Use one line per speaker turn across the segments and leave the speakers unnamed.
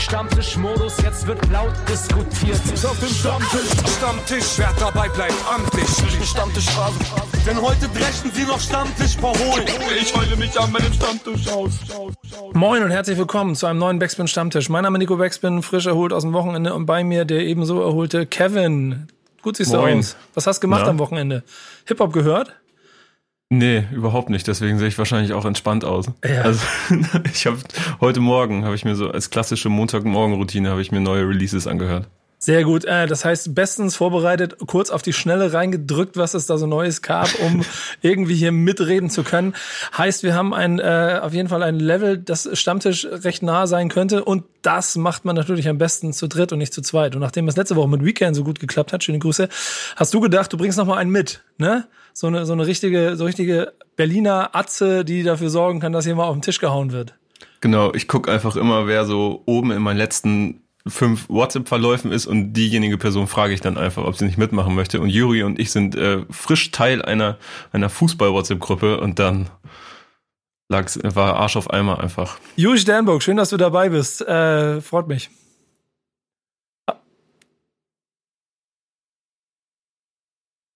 Stammtischmodus, jetzt wird laut diskutiert.
Auf dem Stammtisch, Stammtisch, wer dabei bleibt, amtlich. Stammtisch Phase. Denn heute brechen sie noch Stammtisch verholen. Ich heule mich an meinem Stammtisch aus.
Moin und herzlich willkommen zu einem neuen Backspin Stammtisch. Mein Name ist Nico Backspin, frisch erholt aus dem Wochenende und bei mir der ebenso erholte Kevin. Gut siehst du
Moin.
aus. Was hast du gemacht
Na?
am Wochenende? Hip-Hop gehört?
Nee, überhaupt nicht. Deswegen sehe ich wahrscheinlich auch entspannt aus.
Ja.
Also ich habe heute Morgen habe ich mir so als klassische Montagmorgen-Routine habe ich mir neue Releases angehört.
Sehr gut. Äh, das heißt, bestens vorbereitet, kurz auf die Schnelle reingedrückt, was es da so Neues gab, um irgendwie hier mitreden zu können. Heißt, wir haben ein äh, auf jeden Fall ein Level, das Stammtisch recht nah sein könnte. Und das macht man natürlich am besten zu dritt und nicht zu zweit. Und nachdem es letzte Woche mit Weekend so gut geklappt hat, schöne Grüße, hast du gedacht, du bringst noch mal einen mit, ne? So eine so eine richtige so richtige Berliner Atze, die dafür sorgen kann, dass hier mal auf den Tisch gehauen wird.
Genau, ich gucke einfach immer, wer so oben in meinen letzten fünf WhatsApp-Verläufen ist und diejenige Person frage ich dann einfach, ob sie nicht mitmachen möchte. Und Juri und ich sind äh, frisch Teil einer einer Fußball-WhatsApp-Gruppe und dann lag's, war Arsch auf Eimer einfach.
Juri Sternburg, schön, dass du dabei bist. Äh, freut mich.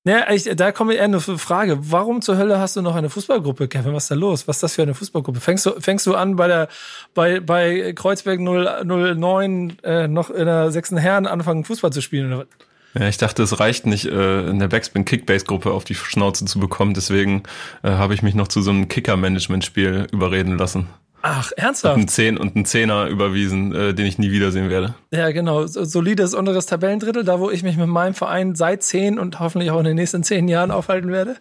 Ja, ich, da kommt eher eine Frage. Warum zur Hölle hast du noch eine Fußballgruppe, Kevin? Was ist da los? Was ist das für eine Fußballgruppe? Fängst du, fängst du an bei der, bei, bei Kreuzberg 009 äh, noch in der sechsten Herren anfangen, Fußball zu spielen? Oder?
Ja, ich dachte, es reicht nicht, äh, in der Backspin Kickbase Gruppe auf die Schnauze zu bekommen. Deswegen äh, habe ich mich noch zu so einem Kicker-Management-Spiel überreden lassen.
Ach, ernsthaft?
einen Zehn und einen Zehner überwiesen, äh, den ich nie wiedersehen werde.
Ja, genau. So- Solides unteres Tabellendrittel, da wo ich mich mit meinem Verein seit zehn und hoffentlich auch in den nächsten zehn Jahren aufhalten werde.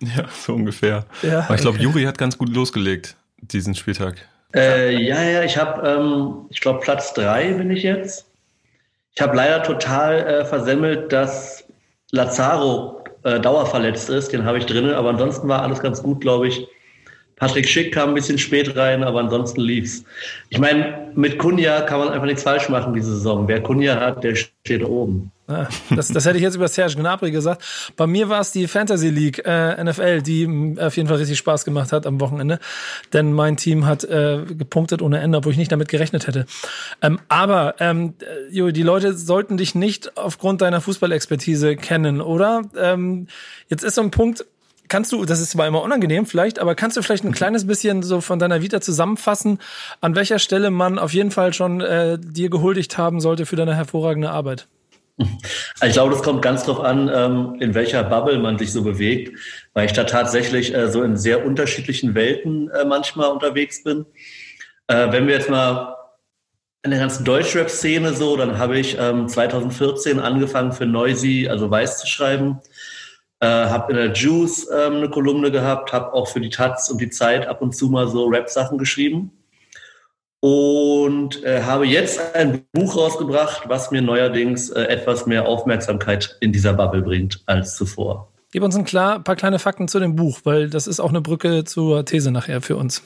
Ja, so ungefähr.
Ja,
Aber ich glaube,
okay.
Juri hat ganz gut losgelegt, diesen Spieltag.
Äh, ja, ja, ich habe, ähm, ich glaube, Platz drei bin ich jetzt. Ich habe leider total äh, versemmelt, dass Lazaro äh, dauerverletzt ist. Den habe ich drinne, aber ansonsten war alles ganz gut, glaube ich. Patrick Schick kam ein bisschen spät rein, aber ansonsten lief's. Ich meine, mit Kunja kann man einfach nichts falsch machen diese Saison. Wer Kunja hat, der steht oben.
Ja, das, das hätte ich jetzt über Serge Gnabry gesagt. Bei mir war es die Fantasy League äh, NFL, die mh, auf jeden Fall richtig Spaß gemacht hat am Wochenende. Denn mein Team hat äh, gepunktet ohne Ende, obwohl ich nicht damit gerechnet hätte. Ähm, aber ähm, äh, Jo, die Leute sollten dich nicht aufgrund deiner Fußballexpertise kennen, oder? Ähm, jetzt ist so ein Punkt, Kannst du, das ist zwar immer unangenehm vielleicht, aber kannst du vielleicht ein kleines bisschen so von deiner Vita zusammenfassen, an welcher Stelle man auf jeden Fall schon äh, dir gehuldigt haben sollte für deine hervorragende Arbeit?
Ich glaube, das kommt ganz drauf an, ähm, in welcher Bubble man sich so bewegt, weil ich da tatsächlich äh, so in sehr unterschiedlichen Welten äh, manchmal unterwegs bin. Äh, wenn wir jetzt mal in der ganzen Deutschrap-Szene so, dann habe ich ähm, 2014 angefangen für Noisy, also Weiß zu schreiben. Äh, habe in der Juice ähm, eine Kolumne gehabt, habe auch für die Taz und die Zeit ab und zu mal so Rap-Sachen geschrieben und äh, habe jetzt ein Buch rausgebracht, was mir neuerdings äh, etwas mehr Aufmerksamkeit in dieser Bubble bringt als zuvor.
Gib uns ein klar, paar kleine Fakten zu dem Buch, weil das ist auch eine Brücke zur These nachher für uns.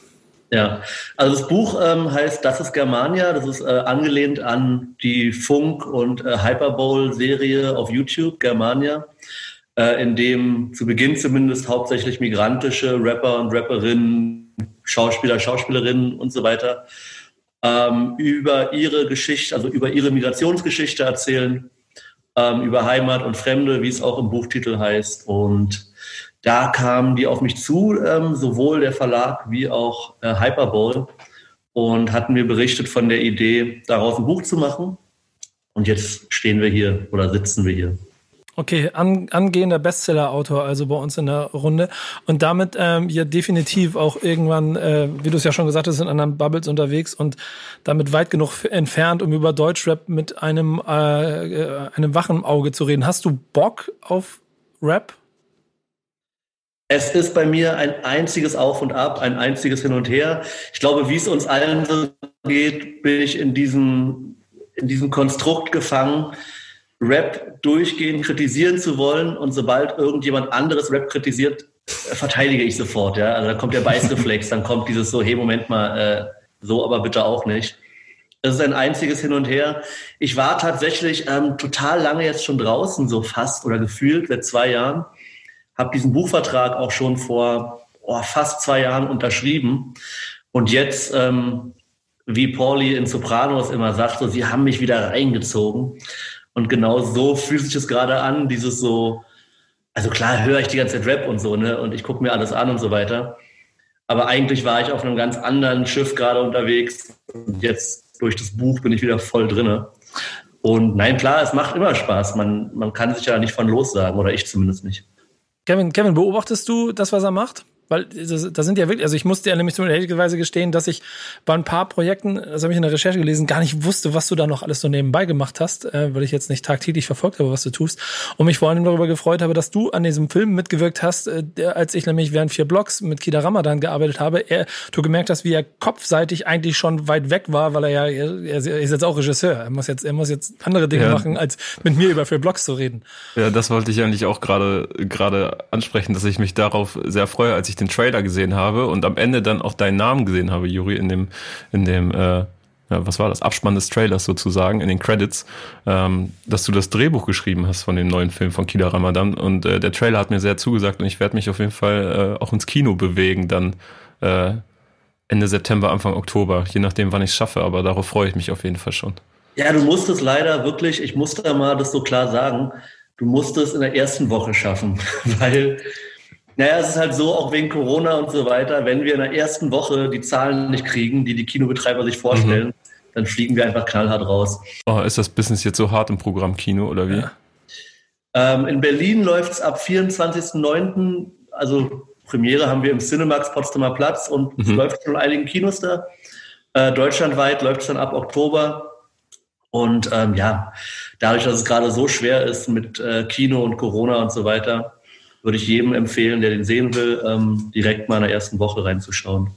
Ja, also das Buch ähm, heißt Das ist Germania. Das ist äh, angelehnt an die Funk- und äh, Hyperbowl-Serie auf YouTube, Germania, äh, in dem zu Beginn zumindest hauptsächlich migrantische Rapper und Rapperinnen, Schauspieler, Schauspielerinnen und so weiter ähm, über ihre Geschichte, also über ihre Migrationsgeschichte erzählen, ähm, über Heimat und Fremde, wie es auch im Buchtitel heißt. Und da kamen die auf mich zu, ähm, sowohl der Verlag wie auch äh, Hyperbowl, und hatten mir berichtet von der Idee, daraus ein Buch zu machen. Und jetzt stehen wir hier oder sitzen wir hier.
Okay, an, angehender Bestseller-Autor also bei uns in der Runde und damit ähm, ja definitiv auch irgendwann, äh, wie du es ja schon gesagt hast, in anderen Bubbles unterwegs und damit weit genug entfernt, um über Deutschrap mit einem äh, äh, einem wachen Auge zu reden. Hast du Bock auf Rap?
Es ist bei mir ein einziges Auf und Ab, ein einziges Hin und Her. Ich glaube, wie es uns allen so geht, bin ich in diesem, in diesem Konstrukt gefangen, Rap durchgehend kritisieren zu wollen. Und sobald irgendjemand anderes Rap kritisiert, äh, verteidige ich sofort. Ja? Also da kommt der Beißreflex, dann kommt dieses so, hey, Moment mal, äh, so aber bitte auch nicht. Es ist ein einziges Hin und Her. Ich war tatsächlich ähm, total lange jetzt schon draußen, so fast oder gefühlt seit zwei Jahren habe diesen Buchvertrag auch schon vor oh, fast zwei Jahren unterschrieben. Und jetzt ähm, wie Pauli in Sopranos immer sagt, so, sie haben mich wieder reingezogen. Und genau so fühlt sich es gerade an, dieses so, also klar höre ich die ganze Zeit Rap und so, ne? Und ich gucke mir alles an und so weiter. Aber eigentlich war ich auf einem ganz anderen Schiff gerade unterwegs. Und jetzt durch das Buch bin ich wieder voll drinne. Und nein, klar, es macht immer Spaß. Man, man kann sich ja nicht von los sagen, oder ich zumindest nicht.
Kevin, Kevin, beobachtest du das, was er macht? Weil da sind ja wirklich, also ich musste ja nämlich ehrlicherweise gestehen, dass ich bei ein paar Projekten, das habe ich in der Recherche gelesen, gar nicht wusste, was du da noch alles so nebenbei gemacht hast, äh, weil ich jetzt nicht tagtäglich verfolgt habe, was du tust. Und mich vor allem darüber gefreut habe, dass du an diesem Film mitgewirkt hast, äh, der, als ich nämlich während vier Blocks mit Kida Ramadan gearbeitet habe. Er, du gemerkt hast, wie er kopfseitig eigentlich schon weit weg war, weil er ja, er, er ist jetzt auch Regisseur. Er muss jetzt, er muss jetzt andere Dinge ja. machen, als mit mir über vier Blocks zu reden.
Ja, das wollte ich eigentlich auch gerade gerade ansprechen, dass ich mich darauf sehr freue, als ich den Trailer gesehen habe und am Ende dann auch deinen Namen gesehen habe, Juri, in dem, in dem, äh, ja, was war das, Abspann des Trailers sozusagen, in den Credits, ähm, dass du das Drehbuch geschrieben hast von dem neuen Film von Kida Ramadan und äh, der Trailer hat mir sehr zugesagt und ich werde mich auf jeden Fall äh, auch ins Kino bewegen, dann äh, Ende September, Anfang Oktober, je nachdem, wann ich es schaffe, aber darauf freue ich mich auf jeden Fall schon.
Ja, du musst es leider wirklich, ich muss da mal das so klar sagen, du musst es in der ersten Woche schaffen, weil naja, es ist halt so, auch wegen Corona und so weiter, wenn wir in der ersten Woche die Zahlen nicht kriegen, die die Kinobetreiber sich vorstellen, mhm. dann fliegen wir einfach knallhart raus.
Oh, ist das Business jetzt so hart im Programm Kino oder wie? Ja.
Ähm, in Berlin läuft es ab 24.09., also Premiere haben wir im Cinemax Potsdamer Platz und mhm. es läuft schon in einigen Kinos da. Äh, deutschlandweit läuft es dann ab Oktober. Und ähm, ja, dadurch, dass es gerade so schwer ist mit äh, Kino und Corona und so weiter, würde ich jedem empfehlen, der den sehen will, ähm, direkt mal in der ersten Woche reinzuschauen.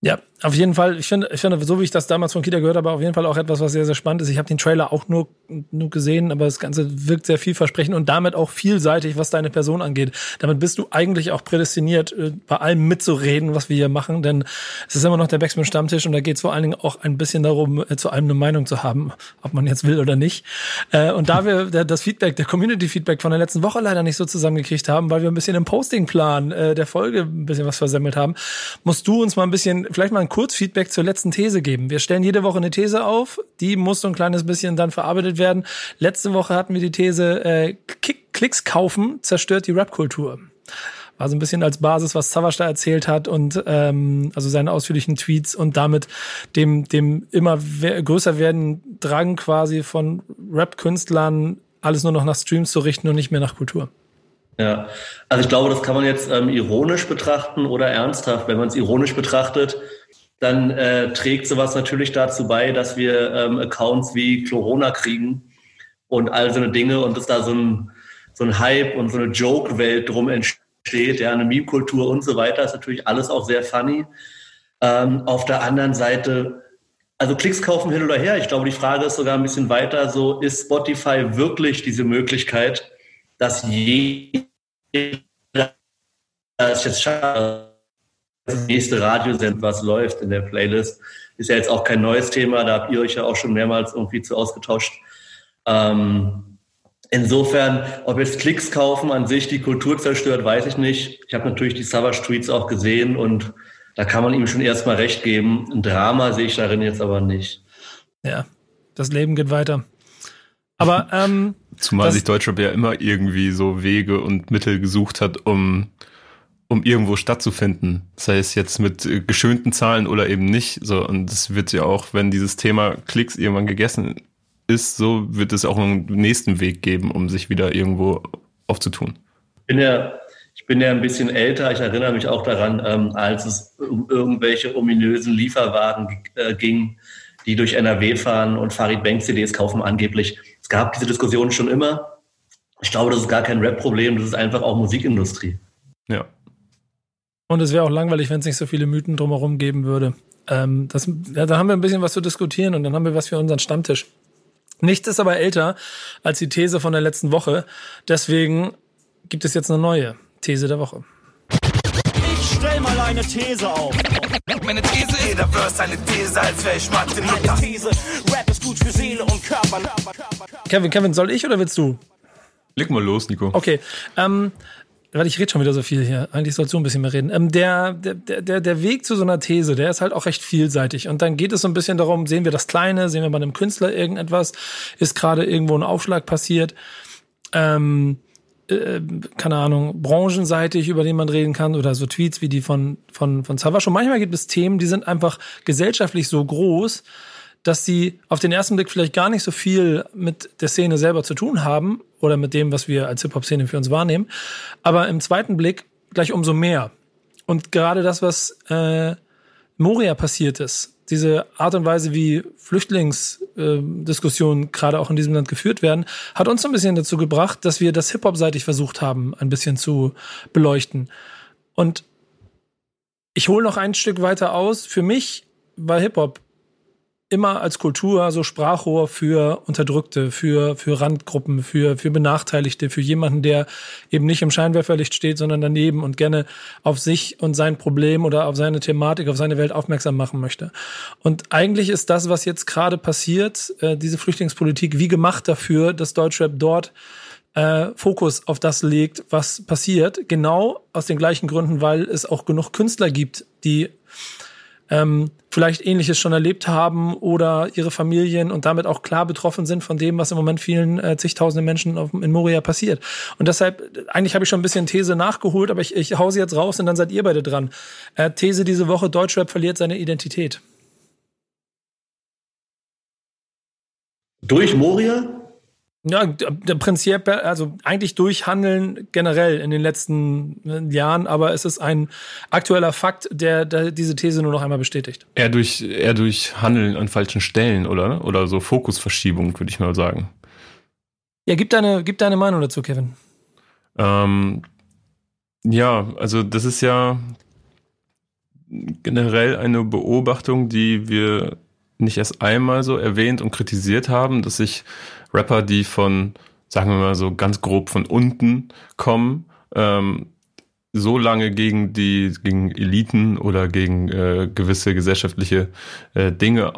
Ja, auf jeden Fall, ich finde, ich finde, so wie ich das damals von Kita gehört habe, auf jeden Fall auch etwas, was sehr, sehr spannend ist. Ich habe den Trailer auch nur, nur gesehen, aber das Ganze wirkt sehr vielversprechend und damit auch vielseitig, was deine Person angeht. Damit bist du eigentlich auch prädestiniert, äh, bei allem mitzureden, was wir hier machen, denn es ist immer noch der Backspin Stammtisch und da geht es vor allen Dingen auch ein bisschen darum, äh, zu einem eine Meinung zu haben, ob man jetzt will oder nicht. Äh, und da wir das Feedback, der Community-Feedback von der letzten Woche leider nicht so zusammengekriegt haben, weil wir ein bisschen im Postingplan der Folge ein bisschen was versemmelt haben, musst du uns mal ein bisschen, vielleicht mal ein Kurzfeedback zur letzten These geben. Wir stellen jede Woche eine These auf, die muss so ein kleines bisschen dann verarbeitet werden. Letzte Woche hatten wir die These, äh, Klicks kaufen zerstört die Rap-Kultur. War so ein bisschen als Basis, was Savas da erzählt hat und ähm, also seine ausführlichen Tweets und damit dem, dem immer größer werden Drang quasi von Rap-Künstlern, alles nur noch nach Streams zu richten und nicht mehr nach Kultur.
Ja, also ich glaube, das kann man jetzt ähm, ironisch betrachten oder ernsthaft. Wenn man es ironisch betrachtet, dann äh, trägt sowas natürlich dazu bei, dass wir ähm, Accounts wie Corona kriegen und all so eine Dinge und dass da so ein, so ein Hype und so eine Joke-Welt drum entsteht, ja, eine Meme-Kultur und so weiter, ist natürlich alles auch sehr funny. Ähm, auf der anderen Seite, also Klicks kaufen hin oder her, ich glaube, die Frage ist sogar ein bisschen weiter, so ist Spotify wirklich diese Möglichkeit, dass jeder das jetzt schafft, das nächste Radiosend, was läuft in der Playlist. Ist ja jetzt auch kein neues Thema, da habt ihr euch ja auch schon mehrmals irgendwie zu ausgetauscht. Ähm, insofern, ob jetzt Klicks kaufen an sich die Kultur zerstört, weiß ich nicht. Ich habe natürlich die Savage Tweets auch gesehen und da kann man ihm schon erstmal recht geben. Ein Drama sehe ich darin jetzt aber nicht.
Ja, das Leben geht weiter. Aber ähm,
zumal sich Deutschrap ja immer irgendwie so Wege und Mittel gesucht hat, um um irgendwo stattzufinden. Sei es jetzt mit äh, geschönten Zahlen oder eben nicht. So, und das wird ja auch, wenn dieses Thema Klicks irgendwann gegessen ist, so wird es auch einen nächsten Weg geben, um sich wieder irgendwo aufzutun.
Ich bin ja, ich bin ja ein bisschen älter. Ich erinnere mich auch daran, ähm, als es um irgendwelche ominösen Lieferwagen äh, ging, die durch NRW fahren und Farid Bank CDs kaufen angeblich. Es gab diese Diskussion schon immer. Ich glaube, das ist gar kein Rap-Problem, das ist einfach auch Musikindustrie.
Ja,
und es wäre auch langweilig, wenn es nicht so viele Mythen drumherum geben würde. Ähm, das, ja, da haben wir ein bisschen was zu diskutieren und dann haben wir was für unseren Stammtisch. Nichts ist aber älter als die These von der letzten Woche. Deswegen gibt es jetzt eine neue These der Woche.
Ich stell mal eine These auf.
Meine These ist, jeder Verse eine These, als wäre ich Mathe. Meine
These, Rap ist gut für Seele und Körper.
Kevin, Kevin, soll ich oder willst du?
Leg mal los, Nico.
Okay. Ähm, weil ich rede schon wieder so viel hier. Eigentlich sollst du ein bisschen mehr reden. Ähm, der, der, der, der Weg zu so einer These, der ist halt auch recht vielseitig. Und dann geht es so ein bisschen darum, sehen wir das Kleine, sehen wir bei einem Künstler irgendetwas, ist gerade irgendwo ein Aufschlag passiert. Ähm, äh, keine Ahnung, branchenseitig, über den man reden kann, oder so Tweets wie die von, von, von Savas. Und manchmal gibt es Themen, die sind einfach gesellschaftlich so groß, dass sie auf den ersten Blick vielleicht gar nicht so viel mit der Szene selber zu tun haben oder mit dem, was wir als Hip-Hop-Szene für uns wahrnehmen, aber im zweiten Blick gleich umso mehr. Und gerade das, was äh, Moria passiert ist, diese Art und Weise, wie Flüchtlingsdiskussionen äh, gerade auch in diesem Land geführt werden, hat uns so ein bisschen dazu gebracht, dass wir das Hip-Hop-seitig versucht haben, ein bisschen zu beleuchten. Und ich hole noch ein Stück weiter aus. Für mich war Hip-Hop immer als Kultur so Sprachrohr für Unterdrückte, für, für Randgruppen, für, für Benachteiligte, für jemanden, der eben nicht im Scheinwerferlicht steht, sondern daneben und gerne auf sich und sein Problem oder auf seine Thematik, auf seine Welt aufmerksam machen möchte. Und eigentlich ist das, was jetzt gerade passiert, äh, diese Flüchtlingspolitik, wie gemacht dafür, dass Deutschrap dort äh, Fokus auf das legt, was passiert. Genau aus den gleichen Gründen, weil es auch genug Künstler gibt, die ähm, vielleicht Ähnliches schon erlebt haben oder ihre Familien und damit auch klar betroffen sind von dem, was im Moment vielen äh, zigtausenden Menschen auf, in Moria passiert. Und deshalb, eigentlich habe ich schon ein bisschen These nachgeholt, aber ich, ich hau sie jetzt raus und dann seid ihr beide dran. Äh, These diese Woche, Deutschrap verliert seine Identität.
Durch Moria?
Ja, der Prinzip, also eigentlich durchhandeln generell in den letzten äh, Jahren, aber es ist ein aktueller Fakt, der, der diese These nur noch einmal bestätigt.
Eher durch, eher durch Handeln an falschen Stellen, oder? Oder so Fokusverschiebung, würde ich mal sagen.
Ja, gib deine, gib deine Meinung dazu, Kevin.
Ähm, ja, also das ist ja generell eine Beobachtung, die wir nicht erst einmal so erwähnt und kritisiert haben, dass sich Rapper, die von, sagen wir mal so ganz grob von unten kommen, ähm, so lange gegen die gegen Eliten oder gegen äh, gewisse gesellschaftliche äh, Dinge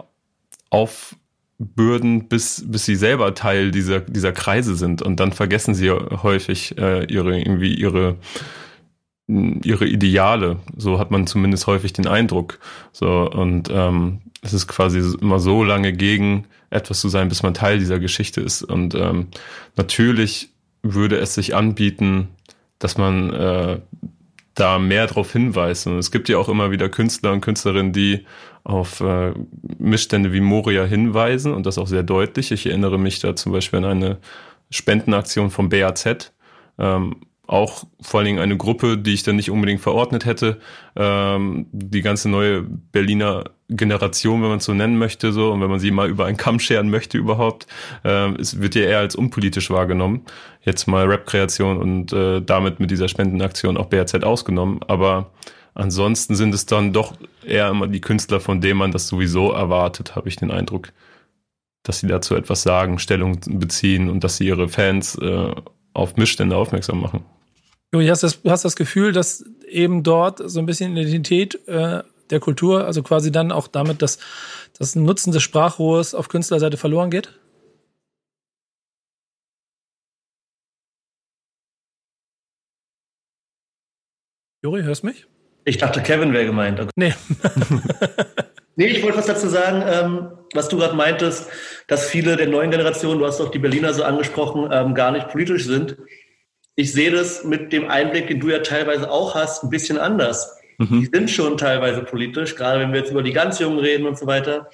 aufbürden, bis bis sie selber Teil dieser dieser Kreise sind. Und dann vergessen sie häufig äh, ihre irgendwie ihre ihre Ideale. So hat man zumindest häufig den Eindruck. So und ähm, es ist quasi immer so lange gegen etwas zu sein, bis man Teil dieser Geschichte ist. Und ähm, natürlich würde es sich anbieten, dass man äh, da mehr darauf hinweist. Und es gibt ja auch immer wieder Künstler und Künstlerinnen, die auf äh, Missstände wie Moria hinweisen und das auch sehr deutlich. Ich erinnere mich da zum Beispiel an eine Spendenaktion vom BAZ, ähm, auch vor allen Dingen eine Gruppe, die ich dann nicht unbedingt verordnet hätte. Ähm, die ganze neue Berliner Generation, wenn man es so nennen möchte, so und wenn man sie mal über einen Kamm scheren möchte überhaupt, äh, es wird ja eher als unpolitisch wahrgenommen. Jetzt mal Rap-Kreation und äh, damit mit dieser Spendenaktion auch BRZ ausgenommen, aber ansonsten sind es dann doch eher immer die Künstler, von denen man das sowieso erwartet, habe ich den Eindruck, dass sie dazu etwas sagen, Stellung beziehen und dass sie ihre Fans äh, auf Missstände aufmerksam machen.
Du hast das, hast das Gefühl, dass eben dort so ein bisschen Identität äh, der Kultur, also quasi dann auch damit, dass das Nutzen des Sprachrohrs auf Künstlerseite verloren geht? Juri, hörst mich?
Ich dachte, Kevin wäre gemeint. Okay.
Nee.
nee, ich wollte was dazu sagen, ähm, was du gerade meintest, dass viele der neuen Generationen, du hast doch die Berliner so angesprochen, ähm, gar nicht politisch sind. Ich sehe das mit dem Einblick, den du ja teilweise auch hast, ein bisschen anders. Mhm. Die sind schon teilweise politisch, gerade wenn wir jetzt über die ganz Jungen reden und so weiter.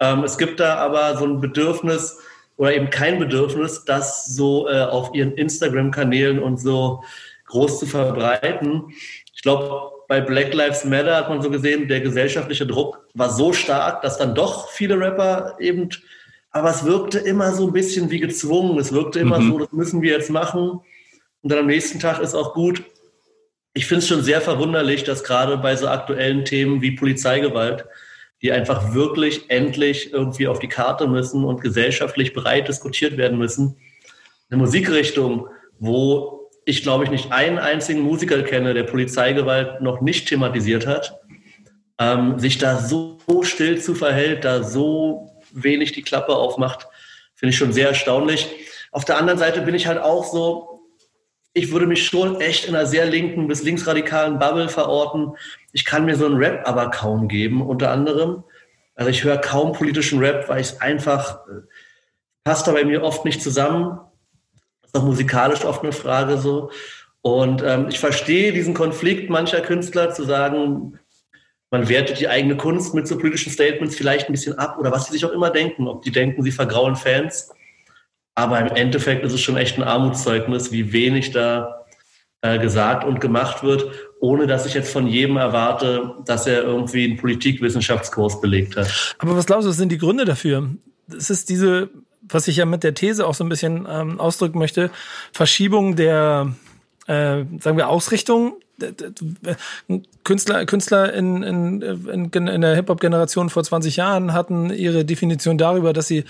Ähm, es gibt da aber so ein Bedürfnis oder eben kein Bedürfnis, das so äh, auf ihren Instagram-Kanälen und so groß zu verbreiten. Ich glaube, bei Black Lives Matter hat man so gesehen, der gesellschaftliche Druck war so stark, dass dann doch viele Rapper eben, aber es wirkte immer so ein bisschen wie gezwungen. Es wirkte immer mhm. so, das müssen wir jetzt machen. Und dann am nächsten Tag ist auch gut ich finde es schon sehr verwunderlich, dass gerade bei so aktuellen Themen wie Polizeigewalt, die einfach wirklich endlich irgendwie auf die Karte müssen und gesellschaftlich breit diskutiert werden müssen, eine Musikrichtung, wo ich glaube ich nicht einen einzigen Musiker kenne, der Polizeigewalt noch nicht thematisiert hat, ähm, sich da so still zu verhält, da so wenig die Klappe aufmacht, finde ich schon sehr erstaunlich. Auf der anderen Seite bin ich halt auch so, ich würde mich schon echt in einer sehr linken bis linksradikalen Bubble verorten. Ich kann mir so einen Rap aber kaum geben, unter anderem. Also ich höre kaum politischen Rap, weil ich einfach, äh, passt da bei mir oft nicht zusammen. Das ist auch musikalisch oft eine Frage so. Und ähm, ich verstehe diesen Konflikt mancher Künstler zu sagen, man wertet die eigene Kunst mit so politischen Statements vielleicht ein bisschen ab oder was sie sich auch immer denken. Ob die denken, sie vergrauen Fans. Aber im Endeffekt ist es schon echt ein Armutszeugnis, wie wenig da äh, gesagt und gemacht wird, ohne dass ich jetzt von jedem erwarte, dass er irgendwie einen Politikwissenschaftskurs belegt hat.
Aber was glaubst du, was sind die Gründe dafür? Es ist diese, was ich ja mit der These auch so ein bisschen ähm, ausdrücken möchte, Verschiebung der äh, sagen wir, Ausrichtung. Künstler, Künstler in, in, in, in der Hip-Hop-Generation vor 20 Jahren hatten ihre Definition darüber, dass sie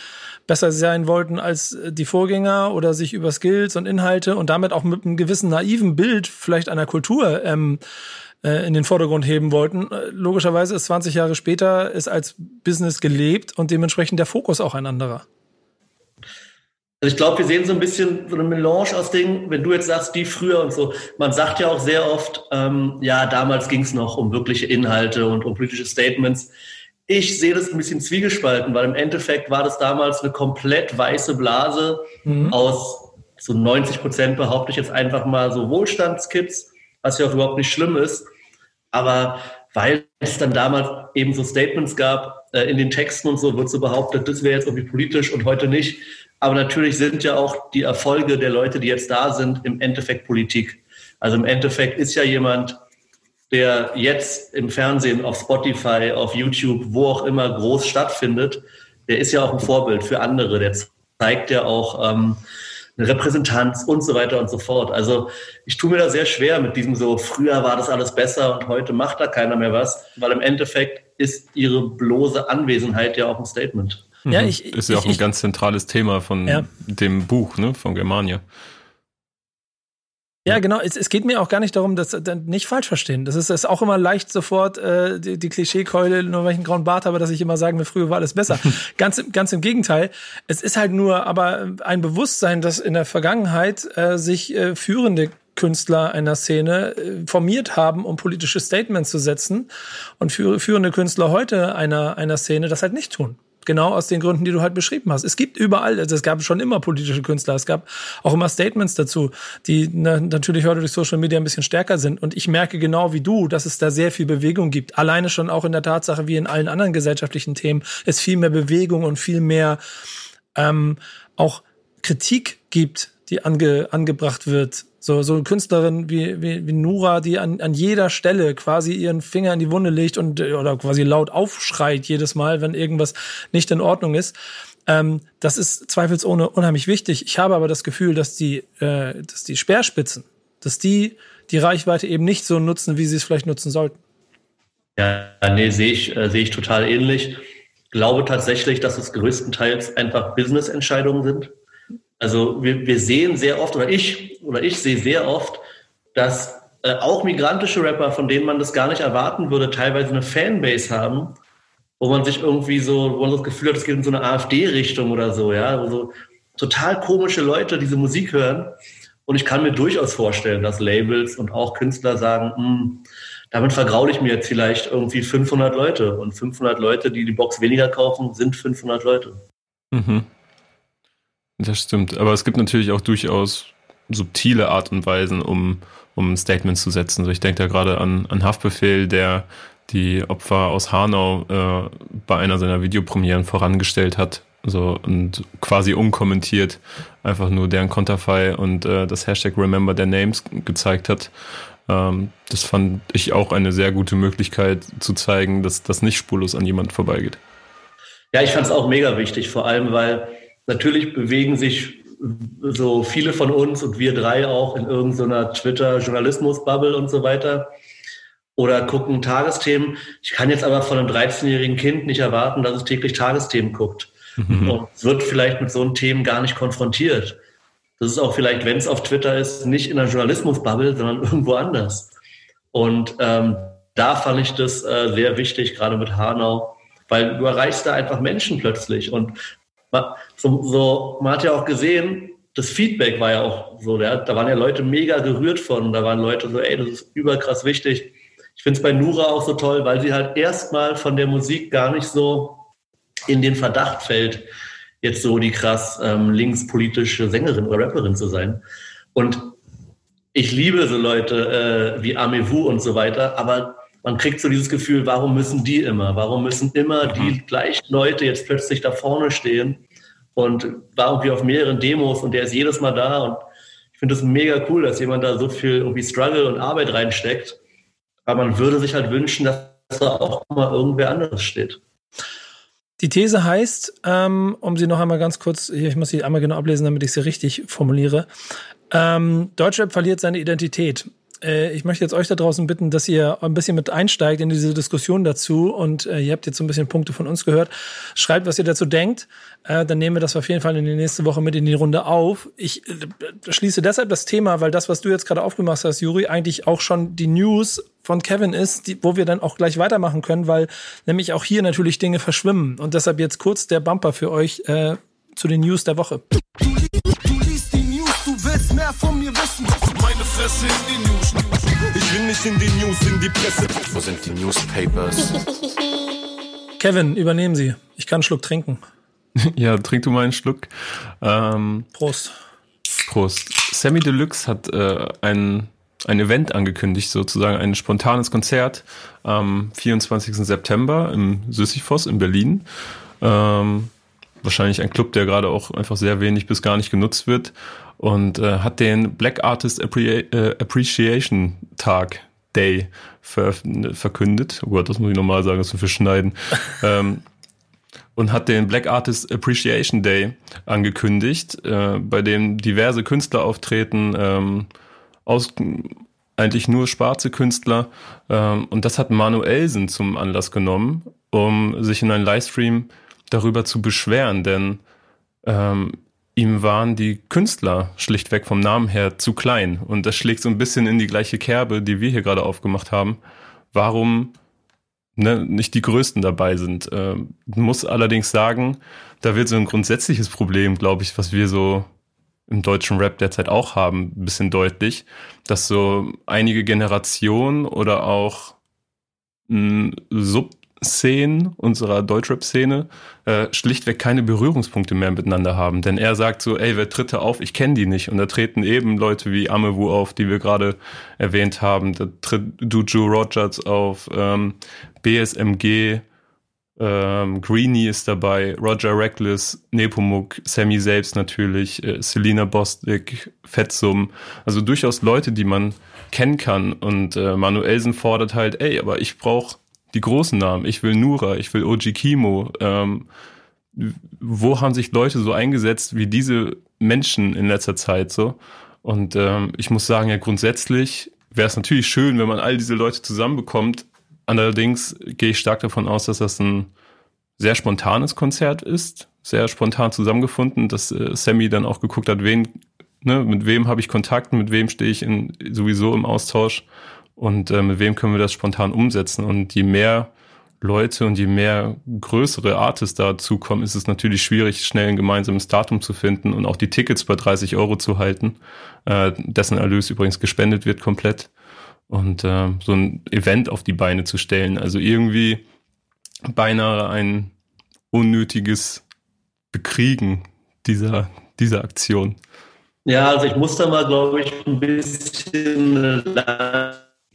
besser sein wollten als die Vorgänger oder sich über Skills und Inhalte und damit auch mit einem gewissen naiven Bild vielleicht einer Kultur ähm, äh, in den Vordergrund heben wollten. Logischerweise ist 20 Jahre später ist als Business gelebt und dementsprechend der Fokus auch ein anderer.
Also ich glaube, wir sehen so ein bisschen so eine Melange aus Dingen, wenn du jetzt sagst, die früher und so. Man sagt ja auch sehr oft, ähm, ja, damals ging es noch um wirkliche Inhalte und um politische Statements. Ich sehe das ein bisschen zwiegespalten, weil im Endeffekt war das damals eine komplett weiße Blase mhm. aus so 90 Prozent, behaupte ich jetzt einfach mal, so Wohlstandskids, was ja auch überhaupt nicht schlimm ist. Aber weil es dann damals eben so Statements gab äh, in den Texten und so, wird so behauptet, das wäre jetzt irgendwie politisch und heute nicht. Aber natürlich sind ja auch die Erfolge der Leute, die jetzt da sind, im Endeffekt Politik. Also im Endeffekt ist ja jemand, der jetzt im Fernsehen, auf Spotify, auf YouTube, wo auch immer groß stattfindet, der ist ja auch ein Vorbild für andere. Der zeigt ja auch ähm, eine Repräsentanz und so weiter und so fort. Also ich tue mir da sehr schwer mit diesem so, früher war das alles besser und heute macht da keiner mehr was, weil im Endeffekt ist ihre bloße Anwesenheit ja auch ein Statement.
Ja, mhm. ich, ist ja auch ich, ein ganz zentrales Thema von ja. dem Buch, ne, von Germania.
Ja, genau. Es, es geht mir auch gar nicht darum, dass nicht falsch verstehen. Das ist, ist auch immer leicht sofort äh, die, die Klischeekeule, nur weil ich einen grauen Bart habe, dass ich immer sagen will, früher war alles besser. ganz, ganz im Gegenteil. Es ist halt nur aber ein Bewusstsein, dass in der Vergangenheit äh, sich äh, führende Künstler einer Szene äh, formiert haben, um politische Statements zu setzen und führende Künstler heute einer, einer Szene das halt nicht tun. Genau aus den Gründen, die du halt beschrieben hast. Es gibt überall, also es gab schon immer politische Künstler, es gab auch immer Statements dazu, die na, natürlich heute durch Social Media ein bisschen stärker sind. Und ich merke genau wie du, dass es da sehr viel Bewegung gibt. Alleine schon auch in der Tatsache, wie in allen anderen gesellschaftlichen Themen, es viel mehr Bewegung und viel mehr ähm, auch Kritik gibt, die ange, angebracht wird so, so eine Künstlerin wie, wie, wie Nura, die an, an jeder Stelle quasi ihren Finger in die Wunde legt und oder quasi laut aufschreit jedes Mal, wenn irgendwas nicht in Ordnung ist. Ähm, das ist zweifelsohne unheimlich wichtig. Ich habe aber das Gefühl, dass die, äh, dass die Speerspitzen, dass die die Reichweite eben nicht so nutzen, wie sie es vielleicht nutzen sollten.
Ja, nee, sehe ich, äh, sehe ich total ähnlich. Glaube tatsächlich, dass es größtenteils einfach Business-Entscheidungen sind. Also wir, wir sehen sehr oft, oder ich, oder ich sehe sehr oft, dass äh, auch migrantische Rapper, von denen man das gar nicht erwarten würde, teilweise eine Fanbase haben, wo man sich irgendwie so, wo man das Gefühl hat, es geht in so eine AfD-Richtung oder so, ja, wo so total komische Leute diese Musik hören. Und ich kann mir durchaus vorstellen, dass Labels und auch Künstler sagen, hm, damit vergraule ich mir jetzt vielleicht irgendwie 500 Leute. Und 500 Leute, die die Box weniger kaufen, sind 500 Leute. Mhm.
Das stimmt. Aber es gibt natürlich auch durchaus subtile Art und Weisen, um, um Statements zu setzen. Also ich denke da gerade an, an Haftbefehl, der die Opfer aus Hanau äh, bei einer seiner Videopremieren vorangestellt hat. So und quasi unkommentiert einfach nur deren Konterfei und äh, das Hashtag Remember Their Names gezeigt hat. Ähm, das fand ich auch eine sehr gute Möglichkeit zu zeigen, dass das nicht spurlos an jemand vorbeigeht.
Ja, ich fand es auch mega wichtig, vor allem weil Natürlich bewegen sich so viele von uns und wir drei auch in irgendeiner Twitter-Journalismus-Bubble und so weiter oder gucken Tagesthemen. Ich kann jetzt aber von einem 13-jährigen Kind nicht erwarten, dass es täglich Tagesthemen guckt mhm. und wird vielleicht mit so einem Themen gar nicht konfrontiert. Das ist auch vielleicht, wenn es auf Twitter ist, nicht in einer Journalismus-Bubble, sondern irgendwo anders. Und ähm, da fand ich das äh, sehr wichtig, gerade mit Hanau, weil du erreichst da einfach Menschen plötzlich. Und so, so, man hat ja auch gesehen, das Feedback war ja auch so, ja, da waren ja Leute mega gerührt von, da waren Leute so, ey, das ist überkrass wichtig. Ich finde es bei Nura auch so toll, weil sie halt erstmal von der Musik gar nicht so in den Verdacht fällt, jetzt so die krass ähm, linkspolitische Sängerin oder Rapperin zu sein. Und ich liebe so Leute äh, wie Amewu und so weiter, aber man kriegt so dieses Gefühl, warum müssen die immer? Warum müssen immer die mhm. gleichen Leute jetzt plötzlich da vorne stehen? Und war irgendwie auf mehreren Demos und der ist jedes Mal da und ich finde es mega cool, dass jemand da so viel irgendwie Struggle und Arbeit reinsteckt. Aber man würde sich halt wünschen, dass da auch mal irgendwer anderes steht.
Die These heißt, ähm, um sie noch einmal ganz kurz, hier, ich muss sie einmal genau ablesen, damit ich sie richtig formuliere. Ähm, Deutschrap verliert seine Identität. Äh, ich möchte jetzt euch da draußen bitten, dass ihr ein bisschen mit einsteigt in diese Diskussion dazu und äh, ihr habt jetzt so ein bisschen Punkte von uns gehört. Schreibt, was ihr dazu denkt. Äh, dann nehmen wir das auf jeden Fall in die nächste Woche mit in die Runde auf. Ich schließe deshalb das Thema, weil das, was du jetzt gerade aufgemacht hast, Juri, eigentlich auch schon die News von Kevin ist, die, wo wir dann auch gleich weitermachen können, weil nämlich auch hier natürlich Dinge verschwimmen. Und deshalb jetzt kurz der Bumper für euch zu den News der Woche. Willst mehr von mir wissen. Meine Fresse in die News. Ich will nicht in die News, in die Presse. Wo sind die Newspapers? Kevin, übernehmen Sie. Ich kann einen Schluck trinken.
ja, trink du mal einen Schluck. Ähm,
Prost.
Prost. Sammy Deluxe hat äh, ein, ein Event angekündigt, sozusagen ein spontanes Konzert am 24. September im Sisyphos in Berlin. Ähm, wahrscheinlich ein Club, der gerade auch einfach sehr wenig bis gar nicht genutzt wird und äh, hat den Black Artist Appre äh, Appreciation Tag Day ver verkündet. Oh Gott, das muss ich nochmal sagen, das wir schneiden. ähm, und hat den Black Artist Appreciation Day angekündigt, äh, bei dem diverse Künstler auftreten, ähm, aus eigentlich nur schwarze Künstler. Ähm, und das hat Manuelsen zum Anlass genommen, um sich in einem Livestream darüber zu beschweren, denn ähm, ihm waren die Künstler schlichtweg vom Namen her zu klein. Und das schlägt so ein bisschen in die gleiche Kerbe, die wir hier gerade aufgemacht haben. Warum ne, nicht die Größten dabei sind? Äh, muss allerdings sagen, da wird so ein grundsätzliches Problem, glaube ich, was wir so im deutschen Rap derzeit auch haben, ein bisschen deutlich, dass so einige Generationen oder auch Sub Szenen unserer Deutschrap-Szene äh, schlichtweg keine Berührungspunkte mehr miteinander haben. Denn er sagt so, ey, wer tritt da auf? Ich kenne die nicht. Und da treten eben Leute wie Amewu auf, die wir gerade erwähnt haben. Da tritt Duju Rogers auf, ähm, BSMG, ähm, Greenie ist dabei, Roger Reckless, Nepomuk, Sammy selbst natürlich, äh, Selina Bostic, Fetzum. Also durchaus Leute, die man kennen kann. Und äh, Manuelsen fordert halt, ey, aber ich brauche die großen Namen. Ich will Nura, ich will Oji Kimo. Ähm, wo haben sich Leute so eingesetzt wie diese Menschen in letzter Zeit so? Und ähm, ich muss sagen, ja, grundsätzlich wäre es natürlich schön, wenn man all diese Leute zusammenbekommt. Allerdings gehe ich stark davon aus, dass das ein sehr spontanes Konzert ist, sehr spontan zusammengefunden, dass äh, Sammy dann auch geguckt hat, wen, ne, mit wem habe ich Kontakt, mit wem stehe ich in, sowieso im Austausch und äh, mit wem können wir das spontan umsetzen. Und je mehr Leute und je mehr größere Artists dazukommen, ist es natürlich schwierig, schnell ein gemeinsames Datum zu finden und auch die Tickets bei 30 Euro zu halten, äh, dessen Erlös übrigens gespendet wird komplett. Und äh, so ein Event auf die Beine zu stellen. Also irgendwie beinahe ein unnötiges Bekriegen dieser, dieser Aktion.
Ja, also ich muss da mal, glaube ich, ein bisschen